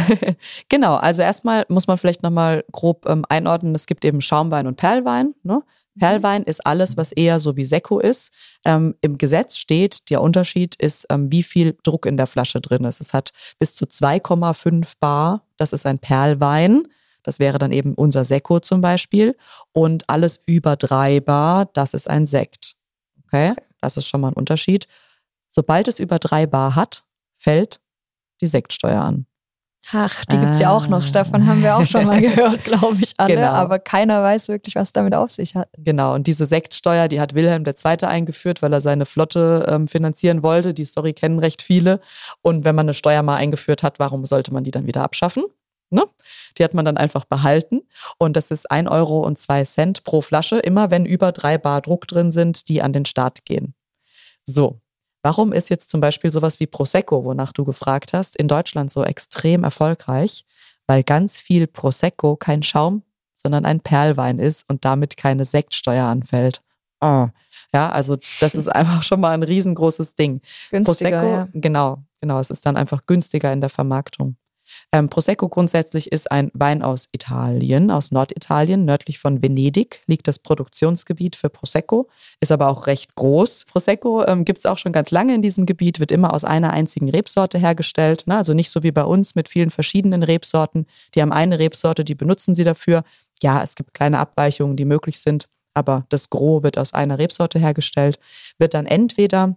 genau. Also erstmal muss man vielleicht nochmal grob ähm, einordnen. Es gibt eben Schaumwein und Perlwein. Ne? Perlwein ist alles, was eher so wie Sekko ist. Ähm, Im Gesetz steht, der Unterschied ist, ähm, wie viel Druck in der Flasche drin ist. Es hat bis zu 2,5 Bar, das ist ein Perlwein. Das wäre dann eben unser Sekko zum Beispiel. Und alles über 3 Bar, das ist ein Sekt. Okay, das ist schon mal ein Unterschied. Sobald es über 3 Bar hat, fällt die Sektsteuer an. Ach, die gibt es ja auch noch. Ah. Davon haben wir auch schon mal [LAUGHS] gehört, glaube ich, alle. Genau. Aber keiner weiß wirklich, was damit auf sich hat. Genau. Und diese Sektsteuer, die hat Wilhelm II. eingeführt, weil er seine Flotte ähm, finanzieren wollte. Die Story kennen recht viele. Und wenn man eine Steuer mal eingeführt hat, warum sollte man die dann wieder abschaffen? Ne? Die hat man dann einfach behalten. Und das ist 1 Euro und 2 Cent pro Flasche, immer wenn über drei Bar Druck drin sind, die an den Start gehen. So, Warum ist jetzt zum Beispiel sowas wie Prosecco, wonach du gefragt hast, in Deutschland so extrem erfolgreich? Weil ganz viel Prosecco kein Schaum, sondern ein Perlwein ist und damit keine Sektsteuer anfällt. Oh. Ja, also das ist [LAUGHS] einfach schon mal ein riesengroßes Ding. Günstiger, Prosecco, ja. genau, genau, es ist dann einfach günstiger in der Vermarktung. Ähm, Prosecco grundsätzlich ist ein Wein aus Italien, aus Norditalien, nördlich von Venedig liegt das Produktionsgebiet für Prosecco, ist aber auch recht groß. Prosecco ähm, gibt es auch schon ganz lange in diesem Gebiet, wird immer aus einer einzigen Rebsorte hergestellt, ne? also nicht so wie bei uns mit vielen verschiedenen Rebsorten. Die haben eine Rebsorte, die benutzen sie dafür. Ja, es gibt kleine Abweichungen, die möglich sind, aber das Gros wird aus einer Rebsorte hergestellt, wird dann entweder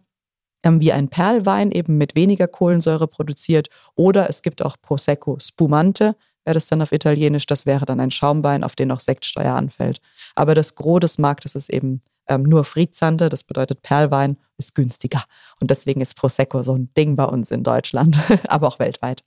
wie ein Perlwein eben mit weniger Kohlensäure produziert oder es gibt auch Prosecco Spumante, wäre das dann auf Italienisch, das wäre dann ein Schaumwein, auf den auch Sektsteuer anfällt. Aber das Gros des Marktes ist eben ähm, nur Frizzante, das bedeutet Perlwein, ist günstiger. Und deswegen ist Prosecco so ein Ding bei uns in Deutschland, [LAUGHS] aber auch weltweit.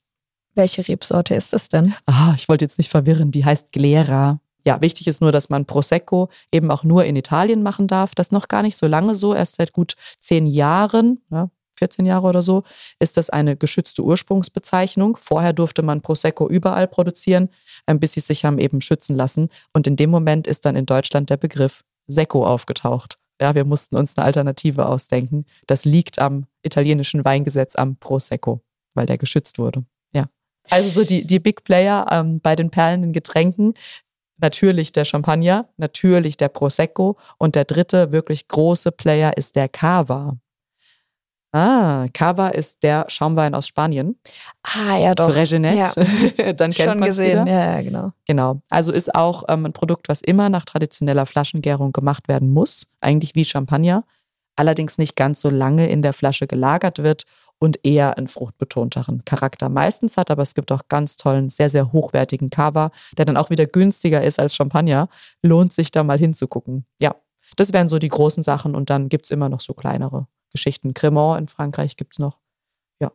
Welche Rebsorte ist das denn? Ah, ich wollte jetzt nicht verwirren, die heißt Glera. Ja, wichtig ist nur, dass man Prosecco eben auch nur in Italien machen darf. Das noch gar nicht so lange so, erst seit gut zehn Jahren, ja, 14 Jahre oder so, ist das eine geschützte Ursprungsbezeichnung. Vorher durfte man Prosecco überall produzieren, bis sie sich haben eben schützen lassen. Und in dem Moment ist dann in Deutschland der Begriff Secco aufgetaucht. Ja, wir mussten uns eine Alternative ausdenken. Das liegt am italienischen Weingesetz am Prosecco, weil der geschützt wurde. Ja. Also so die, die Big Player ähm, bei den perlenden Getränken Natürlich der Champagner, natürlich der Prosecco und der dritte wirklich große Player ist der Cava. Ah, Cava ist der Schaumwein aus Spanien. Ah, ja, doch. Fregenet. Ja. [LAUGHS] Dann kennt Schon gesehen, wieder. ja, genau. Genau. Also ist auch ähm, ein Produkt, was immer nach traditioneller Flaschengärung gemacht werden muss. Eigentlich wie Champagner. Allerdings nicht ganz so lange in der Flasche gelagert wird und eher einen fruchtbetonteren Charakter meistens hat. Aber es gibt auch ganz tollen, sehr, sehr hochwertigen Cava, der dann auch wieder günstiger ist als Champagner. Lohnt sich da mal hinzugucken. Ja, das wären so die großen Sachen und dann gibt es immer noch so kleinere Geschichten. Cremant in Frankreich gibt es noch. Ja.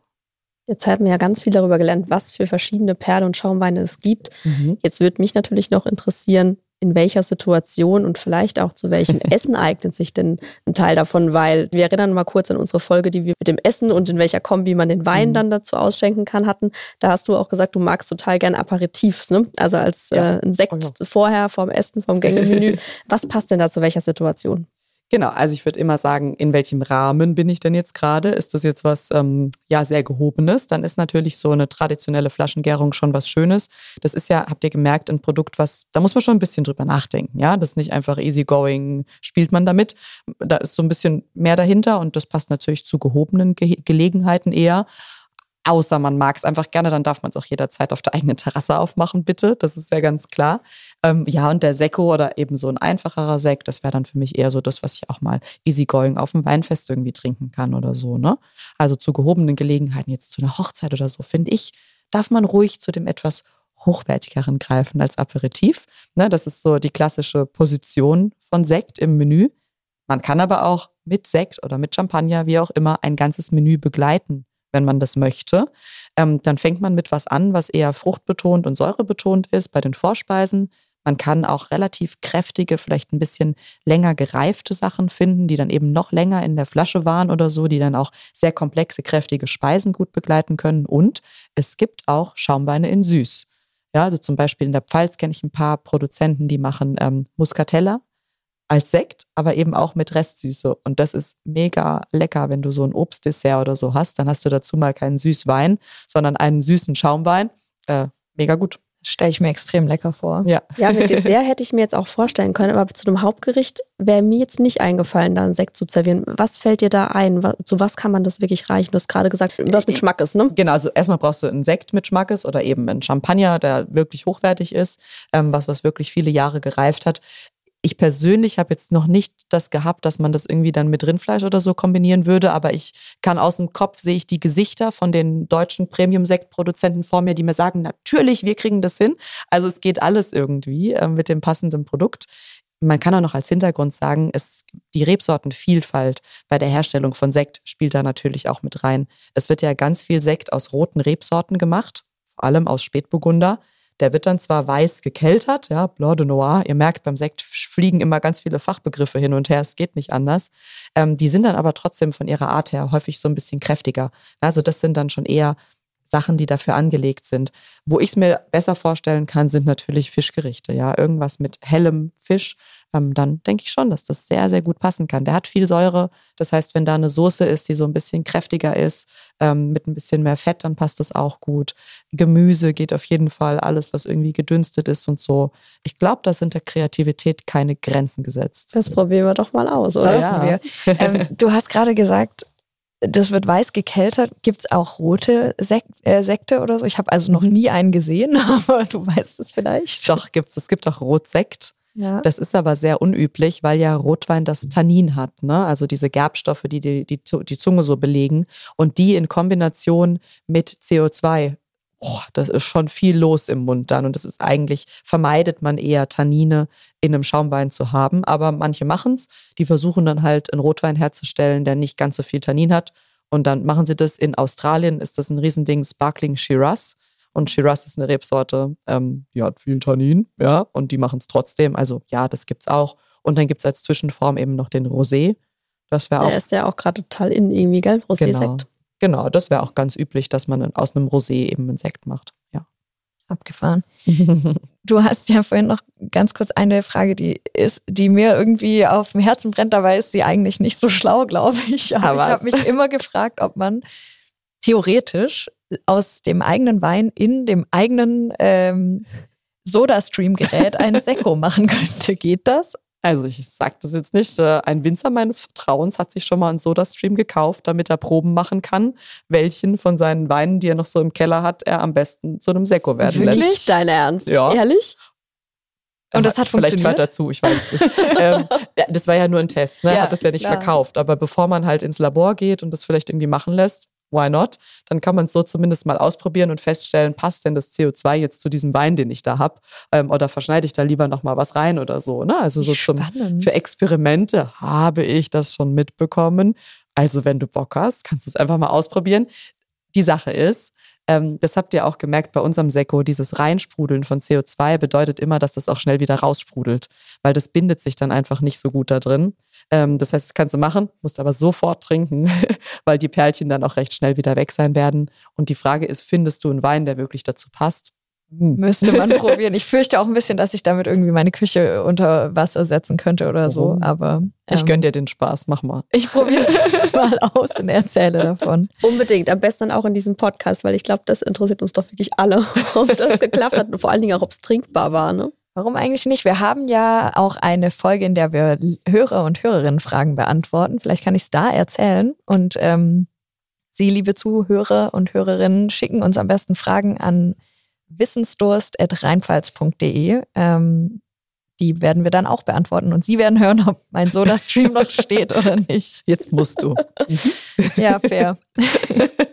Jetzt haben wir ja ganz viel darüber gelernt, was für verschiedene Perlen und Schaumweine es gibt. Mhm. Jetzt würde mich natürlich noch interessieren, in welcher Situation und vielleicht auch zu welchem [LAUGHS] Essen eignet sich denn ein Teil davon, weil wir erinnern mal kurz an unsere Folge, die wir mit dem Essen und in welcher Kombi man den Wein mhm. dann dazu ausschenken kann hatten. Da hast du auch gesagt, du magst total gern Aperitifs, ne? Also als ja. äh, ein Sekt oh ja. vorher vom Essen, vom Gängemenü. [LAUGHS] Was passt denn da zu welcher Situation? Genau, also ich würde immer sagen, in welchem Rahmen bin ich denn jetzt gerade? Ist das jetzt was ähm, ja sehr gehobenes? Dann ist natürlich so eine traditionelle Flaschengärung schon was Schönes. Das ist ja, habt ihr gemerkt, ein Produkt, was da muss man schon ein bisschen drüber nachdenken. Ja, das ist nicht einfach easygoing, spielt man damit. Da ist so ein bisschen mehr dahinter und das passt natürlich zu gehobenen Ge Gelegenheiten eher. Außer man mag es einfach gerne, dann darf man es auch jederzeit auf der eigenen Terrasse aufmachen, bitte. Das ist ja ganz klar. Ähm, ja, und der Sekko oder eben so ein einfacherer Sekt, das wäre dann für mich eher so das, was ich auch mal easygoing auf dem Weinfest irgendwie trinken kann oder so. Ne? Also zu gehobenen Gelegenheiten, jetzt zu einer Hochzeit oder so, finde ich, darf man ruhig zu dem etwas hochwertigeren greifen als Aperitif. Ne? Das ist so die klassische Position von Sekt im Menü. Man kann aber auch mit Sekt oder mit Champagner, wie auch immer, ein ganzes Menü begleiten wenn man das möchte. Ähm, dann fängt man mit was an, was eher fruchtbetont und säurebetont ist bei den Vorspeisen. Man kann auch relativ kräftige, vielleicht ein bisschen länger gereifte Sachen finden, die dann eben noch länger in der Flasche waren oder so, die dann auch sehr komplexe, kräftige Speisen gut begleiten können. Und es gibt auch Schaumweine in süß. Ja, also zum Beispiel in der Pfalz kenne ich ein paar Produzenten, die machen ähm, Muscatella als Sekt, aber eben auch mit Restsüße. Und das ist mega lecker, wenn du so ein Obstdessert oder so hast. Dann hast du dazu mal keinen Süßwein, sondern einen süßen Schaumwein. Äh, mega gut. Stelle ich mir extrem lecker vor. Ja. ja, mit [LAUGHS] Dessert hätte ich mir jetzt auch vorstellen können, aber zu dem Hauptgericht wäre mir jetzt nicht eingefallen, da einen Sekt zu servieren. Was fällt dir da ein? Zu was kann man das wirklich reichen? Du hast gerade gesagt, was mit Schmackes, ne? Genau, also erstmal brauchst du einen Sekt mit Schmackes oder eben einen Champagner, der wirklich hochwertig ist, ähm, was, was wirklich viele Jahre gereift hat ich persönlich habe jetzt noch nicht das gehabt, dass man das irgendwie dann mit Rindfleisch oder so kombinieren würde, aber ich kann aus dem Kopf sehe ich die Gesichter von den deutschen Premium-Sekt-Produzenten vor mir, die mir sagen, natürlich, wir kriegen das hin. Also es geht alles irgendwie äh, mit dem passenden Produkt. Man kann auch noch als Hintergrund sagen, es, die Rebsortenvielfalt bei der Herstellung von Sekt spielt da natürlich auch mit rein. Es wird ja ganz viel Sekt aus roten Rebsorten gemacht, vor allem aus Spätburgunder. Der wird dann zwar weiß gekeltert, ja, Blanc de Noir. Ihr merkt, beim Sekt fliegen immer ganz viele Fachbegriffe hin und her. Es geht nicht anders. Ähm, die sind dann aber trotzdem von ihrer Art her häufig so ein bisschen kräftiger. Also das sind dann schon eher Sachen, die dafür angelegt sind. Wo ich es mir besser vorstellen kann, sind natürlich Fischgerichte. Ja, irgendwas mit hellem Fisch. Ähm, dann denke ich schon, dass das sehr, sehr gut passen kann. Der hat viel Säure. Das heißt, wenn da eine Soße ist, die so ein bisschen kräftiger ist, ähm, mit ein bisschen mehr Fett, dann passt das auch gut. Gemüse geht auf jeden Fall. Alles, was irgendwie gedünstet ist und so. Ich glaube, da sind der Kreativität keine Grenzen gesetzt. Das probieren wir doch mal aus, oder? Ja. ähm, du hast gerade gesagt, das wird weiß gekeltert. Gibt es auch rote Sek äh, Sekte oder so? Ich habe also noch nie einen gesehen, [LAUGHS] aber du weißt es vielleicht. Doch, gibt's. Es gibt auch Rotsekt. Ja. Das ist aber sehr unüblich, weil ja Rotwein das Tannin hat, ne? also diese Gerbstoffe, die die, die die Zunge so belegen. Und die in Kombination mit CO2 oh, das ist schon viel los im Mund dann. Und das ist eigentlich, vermeidet man eher Tannine in einem Schaumwein zu haben. Aber manche machen es. Die versuchen dann halt einen Rotwein herzustellen, der nicht ganz so viel Tannin hat. Und dann machen sie das. In Australien ist das ein Riesending, Sparkling Shiraz. Und Shiraz ist eine Rebsorte, ähm, die hat viel Tannin, ja, und die machen es trotzdem. Also ja, das gibt's auch. Und dann gibt es als Zwischenform eben noch den Rosé. Das wäre auch. Der ist ja auch gerade total in irgendwie, gell? Rosé-Sekt. Genau. Genau, das wäre auch ganz üblich, dass man aus einem Rosé eben einen Sekt macht. Ja. Abgefahren. [LAUGHS] du hast ja vorhin noch ganz kurz eine Frage, die ist, die mir irgendwie auf dem Herzen brennt. Dabei ist sie eigentlich nicht so schlau, [LAUGHS] glaube ich. Aber, Aber ich habe mich immer gefragt, ob man theoretisch aus dem eigenen Wein in dem eigenen ähm, Soda-Stream-Gerät ein [LAUGHS] Sekko machen könnte. Geht das? Also ich sage das jetzt nicht. Äh, ein Winzer meines Vertrauens hat sich schon mal einen Soda-Stream gekauft, damit er Proben machen kann, welchen von seinen Weinen, die er noch so im Keller hat, er am besten zu einem Sekko werden Wirklich? lässt. Wirklich? Dein Ernst? Ja. Ehrlich? Und das hat Vielleicht funktioniert? hört dazu, ich weiß nicht. [LAUGHS] ähm, das war ja nur ein Test, ne? er Ja, hat das ja nicht klar. verkauft. Aber bevor man halt ins Labor geht und das vielleicht irgendwie machen lässt, why not? Dann kann man es so zumindest mal ausprobieren und feststellen, passt denn das CO2 jetzt zu diesem Wein, den ich da habe? Ähm, oder verschneide ich da lieber nochmal was rein oder so? Ne? Also so zum, für Experimente habe ich das schon mitbekommen. Also wenn du Bock hast, kannst du es einfach mal ausprobieren. Die Sache ist, ähm, das habt ihr auch gemerkt bei unserem Sekko, dieses Reinsprudeln von CO2 bedeutet immer, dass das auch schnell wieder raussprudelt, weil das bindet sich dann einfach nicht so gut da drin. Ähm, das heißt, das kannst du machen, musst aber sofort trinken, [LAUGHS] weil die Perlchen dann auch recht schnell wieder weg sein werden. Und die Frage ist, findest du einen Wein, der wirklich dazu passt? Hm. Müsste man [LAUGHS] probieren. Ich fürchte auch ein bisschen, dass ich damit irgendwie meine Küche unter Wasser setzen könnte oder so. Aber Ich ähm, gönn dir den Spaß, mach mal. Ich probiere es [LAUGHS] mal aus und erzähle davon. Unbedingt, am besten dann auch in diesem Podcast, weil ich glaube, das interessiert uns doch wirklich alle, [LAUGHS] ob das geklappt hat und vor allen Dingen auch, ob es trinkbar war. Ne? Warum eigentlich nicht? Wir haben ja auch eine Folge, in der wir Hörer und Hörerinnen Fragen beantworten. Vielleicht kann ich es da erzählen. Und ähm, Sie, liebe Zuhörer und Hörerinnen, schicken uns am besten Fragen an wissensdurst.rheinpfalz.de. Ähm, die werden wir dann auch beantworten und Sie werden hören, ob mein Soda-Stream noch steht [LAUGHS] oder nicht. Jetzt musst du. Ja, fair. [LAUGHS]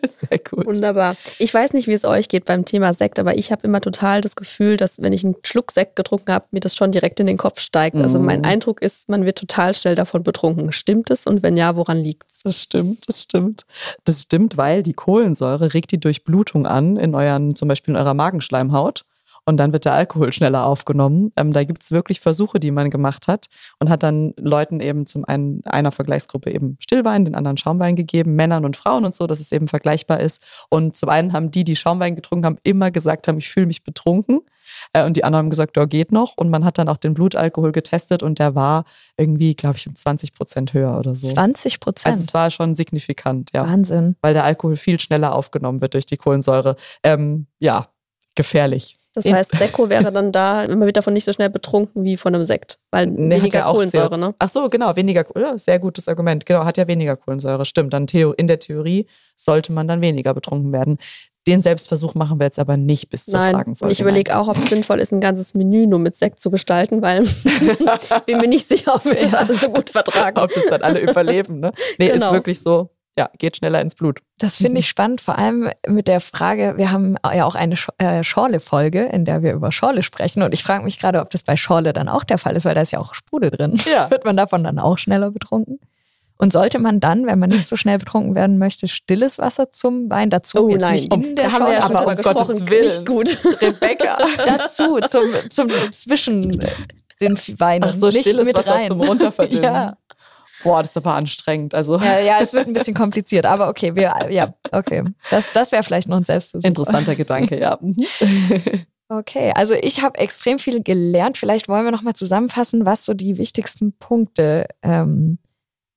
Sehr gut. Wunderbar. Ich weiß nicht, wie es euch geht beim Thema Sekt, aber ich habe immer total das Gefühl, dass wenn ich einen Schluck Sekt getrunken habe, mir das schon direkt in den Kopf steigt. Also mein Mhm. Eindruck ist, man wird total schnell davon betrunken. Stimmt es? Und wenn ja, woran liegt es? Das stimmt, das stimmt. Das stimmt, weil die Kohlensäure regt die Durchblutung an in euren, zum Beispiel in eurer Magenschleimhaut. Und dann wird der Alkohol schneller aufgenommen. Ähm, da gibt es wirklich Versuche, die man gemacht hat und hat dann Leuten eben zum einen einer Vergleichsgruppe eben Stillwein, den anderen Schaumwein gegeben, Männern und Frauen und so, dass es eben vergleichbar ist. Und zum einen haben die, die Schaumwein getrunken haben, immer gesagt haben, ich fühle mich betrunken. Äh, und die anderen haben gesagt, ja, geht noch. Und man hat dann auch den Blutalkohol getestet und der war irgendwie, glaube ich, um 20 Prozent höher oder so. 20 Also Prozent. es war schon signifikant, ja. Wahnsinn. Weil der Alkohol viel schneller aufgenommen wird durch die Kohlensäure. Ähm, ja, gefährlich. Das heißt, Sekko wäre dann da, man wird davon nicht so schnell betrunken wie von einem Sekt, weil Nee, hat weniger ja auch Kohlensäure, CO2. ne? Ach so, genau, weniger, ja, sehr gutes Argument. Genau, hat ja weniger Kohlensäure. Stimmt, dann Theo, in der Theorie sollte man dann weniger betrunken werden. Den Selbstversuch machen wir jetzt aber nicht bis zur Nein, Fragenfolge. ich überlege auch, ob es sinnvoll ist, ein ganzes Menü nur mit Sekt zu gestalten, weil [LAUGHS] bin mir nicht sicher, ob wir das alles so gut vertragen. Ob das dann alle überleben, ne? Nee, Genau. ist wirklich so, ja, geht schneller ins Blut. Das finde ich spannend, vor allem mit der Frage, wir haben ja auch eine Sch äh, Schorle-Folge, in der wir über Schorle sprechen. Und ich frage mich gerade, ob das bei Schorle dann auch der Fall ist, weil da ist ja auch Sprudel drin. Ja. [LAUGHS] Wird man davon dann auch schneller betrunken? Und sollte man dann, wenn man nicht so schnell betrunken werden möchte, stilles Wasser zum Wein dazu? Oh jetzt nein, nicht in der haben wir ja schon Schorle, aber um gesprochen. Gottes Willen. Nicht gut. Rebecca. [LAUGHS] dazu, zum, zum Zwischen den Weinen. Ach so, nicht stilles mit Wasser rein. zum Runterverdünnen. [LAUGHS] ja. Boah, das ist aber anstrengend. Also. Ja, ja, es wird ein bisschen [LAUGHS] kompliziert, aber okay, wir, ja, okay. Das, das wäre vielleicht noch ein Selbstversuch. Interessanter Gedanke, ja. [LAUGHS] Mhm. Okay, also ich habe extrem viel gelernt. Vielleicht wollen wir nochmal zusammenfassen, was so die wichtigsten Punkte ähm,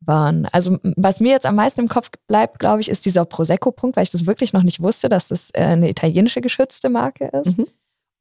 waren. Also was mir jetzt am meisten im Kopf bleibt, glaube ich, ist dieser Prosecco-Punkt, weil ich das wirklich noch nicht wusste, dass das äh, eine italienische geschützte Marke ist. Mhm.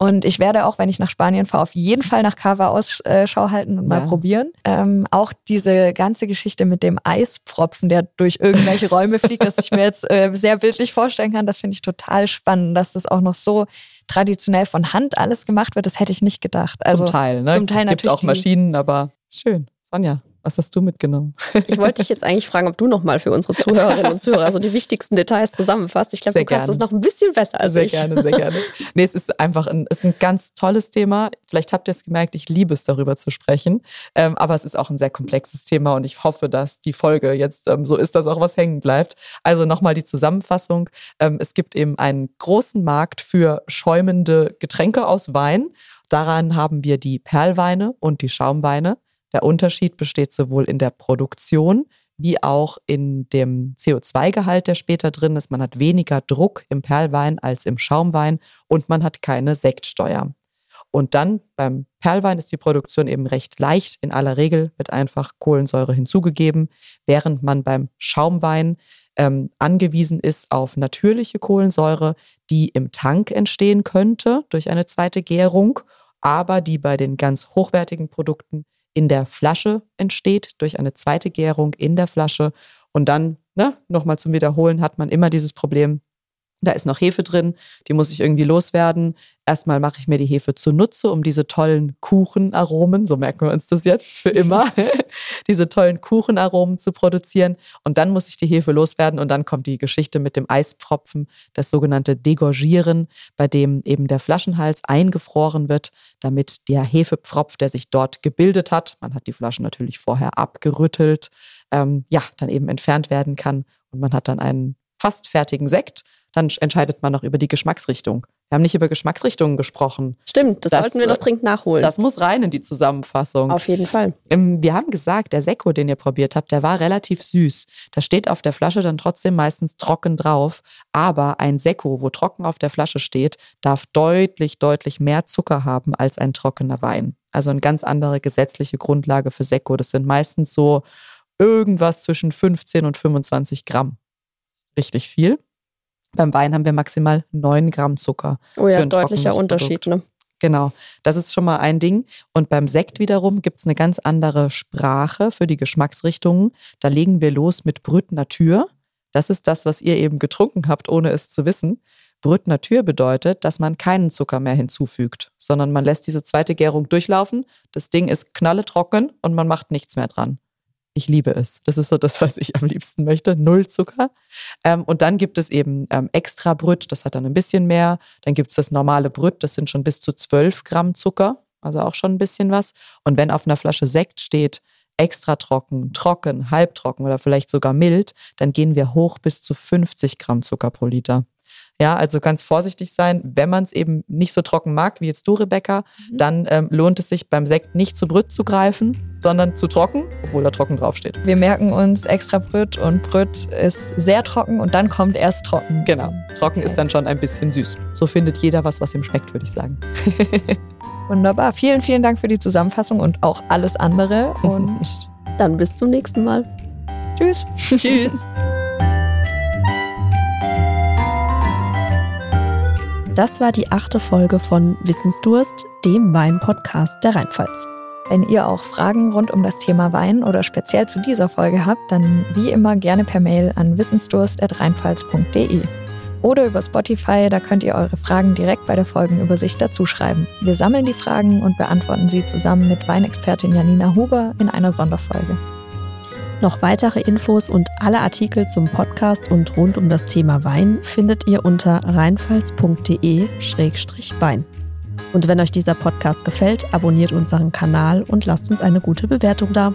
Und ich werde auch, wenn ich nach Spanien fahre, auf jeden Fall nach Cava Ausschau halten und mal probieren. Ähm, auch diese ganze Geschichte mit dem Eispfropfen, der durch irgendwelche Räume fliegt, dass ich mir jetzt äh, sehr bildlich vorstellen kann, das finde ich total spannend, dass das auch noch so traditionell von Hand alles gemacht wird. Das hätte ich nicht gedacht. Also, zum Teil, ne? Zum Teil natürlich. Gibt auch Maschinen, aber schön. Sonja. Was hast du mitgenommen? Ich wollte dich jetzt eigentlich fragen, ob du nochmal für unsere Zuhörerinnen und Zuhörer so die wichtigsten Details zusammenfasst. Ich glaube, du kannst es noch ein bisschen besser als sehr ich. Sehr gerne, sehr gerne. Nee, es ist einfach ein, es ist ein ganz tolles Thema. Vielleicht habt ihr es gemerkt, ich liebe es, darüber zu sprechen. Ähm, aber es ist auch ein sehr komplexes Thema und ich hoffe, dass die Folge jetzt ähm, so ist, dass auch was hängen bleibt. Also nochmal die Zusammenfassung. Ähm, es gibt eben einen großen Markt für schäumende Getränke aus Wein. Daran haben wir die Perlweine und die Schaumweine. Der Unterschied besteht sowohl in der Produktion wie auch in dem CO2-Gehalt, der später drin ist. Man hat weniger Druck im Perlwein als im Schaumwein und man hat keine Sektsteuer. Und dann beim Perlwein ist die Produktion eben recht leicht. In aller Regel wird einfach Kohlensäure hinzugegeben, während man beim Schaumwein ähm, angewiesen ist auf natürliche Kohlensäure, die im Tank entstehen könnte durch eine zweite Gärung, aber die bei den ganz hochwertigen Produkten in der Flasche entsteht, durch eine zweite Gärung in der Flasche. Und dann, ne, nochmal zum Wiederholen, hat man immer dieses Problem, da ist noch Hefe drin, die muss ich irgendwie loswerden. Erstmal mache ich mir die Hefe zunutze, um diese tollen Kuchenaromen, so merken wir uns das jetzt für immer, [LAUGHS] diese tollen Kuchenaromen zu produzieren. Und dann muss ich die Hefe loswerden und dann kommt die Geschichte mit dem Eispropfen, das sogenannte Degorgieren, bei dem eben der Flaschenhals eingefroren wird, damit der Hefepfropf, der sich dort gebildet hat, man hat die Flasche natürlich vorher abgerüttelt, ähm, ja, dann eben entfernt werden kann und man hat dann einen fast fertigen Sekt dann entscheidet man noch über die Geschmacksrichtung. Wir haben nicht über Geschmacksrichtungen gesprochen. Stimmt, das, das sollten wir noch dringend nachholen. Das muss rein in die Zusammenfassung. Auf jeden Fall. Ähm, wir haben gesagt, der Sekko, den ihr probiert habt, der war relativ süß. Da steht auf der Flasche dann trotzdem meistens trocken drauf. Aber ein Sekko, wo trocken auf der Flasche steht, darf deutlich, deutlich mehr Zucker haben als ein trockener Wein. Also eine ganz andere gesetzliche Grundlage für Sekko. Das sind meistens so irgendwas zwischen 15 und 25 Gramm. Richtig viel. Beim Wein haben wir maximal 9 Gramm Zucker. Oh ja, deutlicher Unterschied, ne? Genau, das ist schon mal ein Ding. Und beim Sekt wiederum gibt es eine ganz andere Sprache für die Geschmacksrichtungen. Da legen wir los mit Brüt Natur. Das ist das, was ihr eben getrunken habt, ohne es zu wissen. Brüt Natur bedeutet, dass man keinen Zucker mehr hinzufügt, sondern man lässt diese zweite Gärung durchlaufen. Das Ding ist knalletrocken und man macht nichts mehr dran. Ich liebe es. Das ist so das, was ich am liebsten möchte. Null Zucker. Ähm, und dann gibt es eben ähm, extra Brüt, das hat dann ein bisschen mehr. Dann gibt es das normale Brüt, das sind schon bis zu 12 Gramm Zucker, also auch schon ein bisschen was. Und wenn auf einer Flasche Sekt steht, extra trocken, trocken, halbtrocken oder vielleicht sogar mild, dann gehen wir hoch bis zu 50 Gramm Zucker pro Liter. Ja, also ganz vorsichtig sein. Wenn man es eben nicht so trocken mag, wie jetzt du, Rebecca, mhm. dann ähm, lohnt es sich beim Sekt nicht zu Brüt zu greifen, sondern zu trocken, obwohl da trocken draufsteht. Wir merken uns extra Brüt und Brüt ist sehr trocken und dann kommt erst trocken. Genau. Trocken okay. ist dann schon ein bisschen süß. So findet jeder was, was ihm schmeckt, würde ich sagen. [LAUGHS] Wunderbar. Vielen, vielen Dank für die Zusammenfassung und auch alles andere. Und [LAUGHS] dann bis zum nächsten Mal. Tschüss. Tschüss. [LAUGHS] Das war die achte Folge von Wissensdurst, dem Wein-Podcast der Rheinpfalz. Wenn ihr auch Fragen rund um das Thema Wein oder speziell zu dieser Folge habt, dann wie immer gerne per Mail an wissensdurst.rheinpfalz.de oder über Spotify, da könnt ihr eure Fragen direkt bei der Folgenübersicht dazuschreiben. Wir sammeln die Fragen und beantworten sie zusammen mit Weinexpertin Janina Huber in einer Sonderfolge. Noch weitere Infos und alle Artikel zum Podcast und rund um das Thema Wein findet ihr unter rheinpfalz.de-wein. Und wenn euch dieser Podcast gefällt, abonniert unseren Kanal und lasst uns eine gute Bewertung da.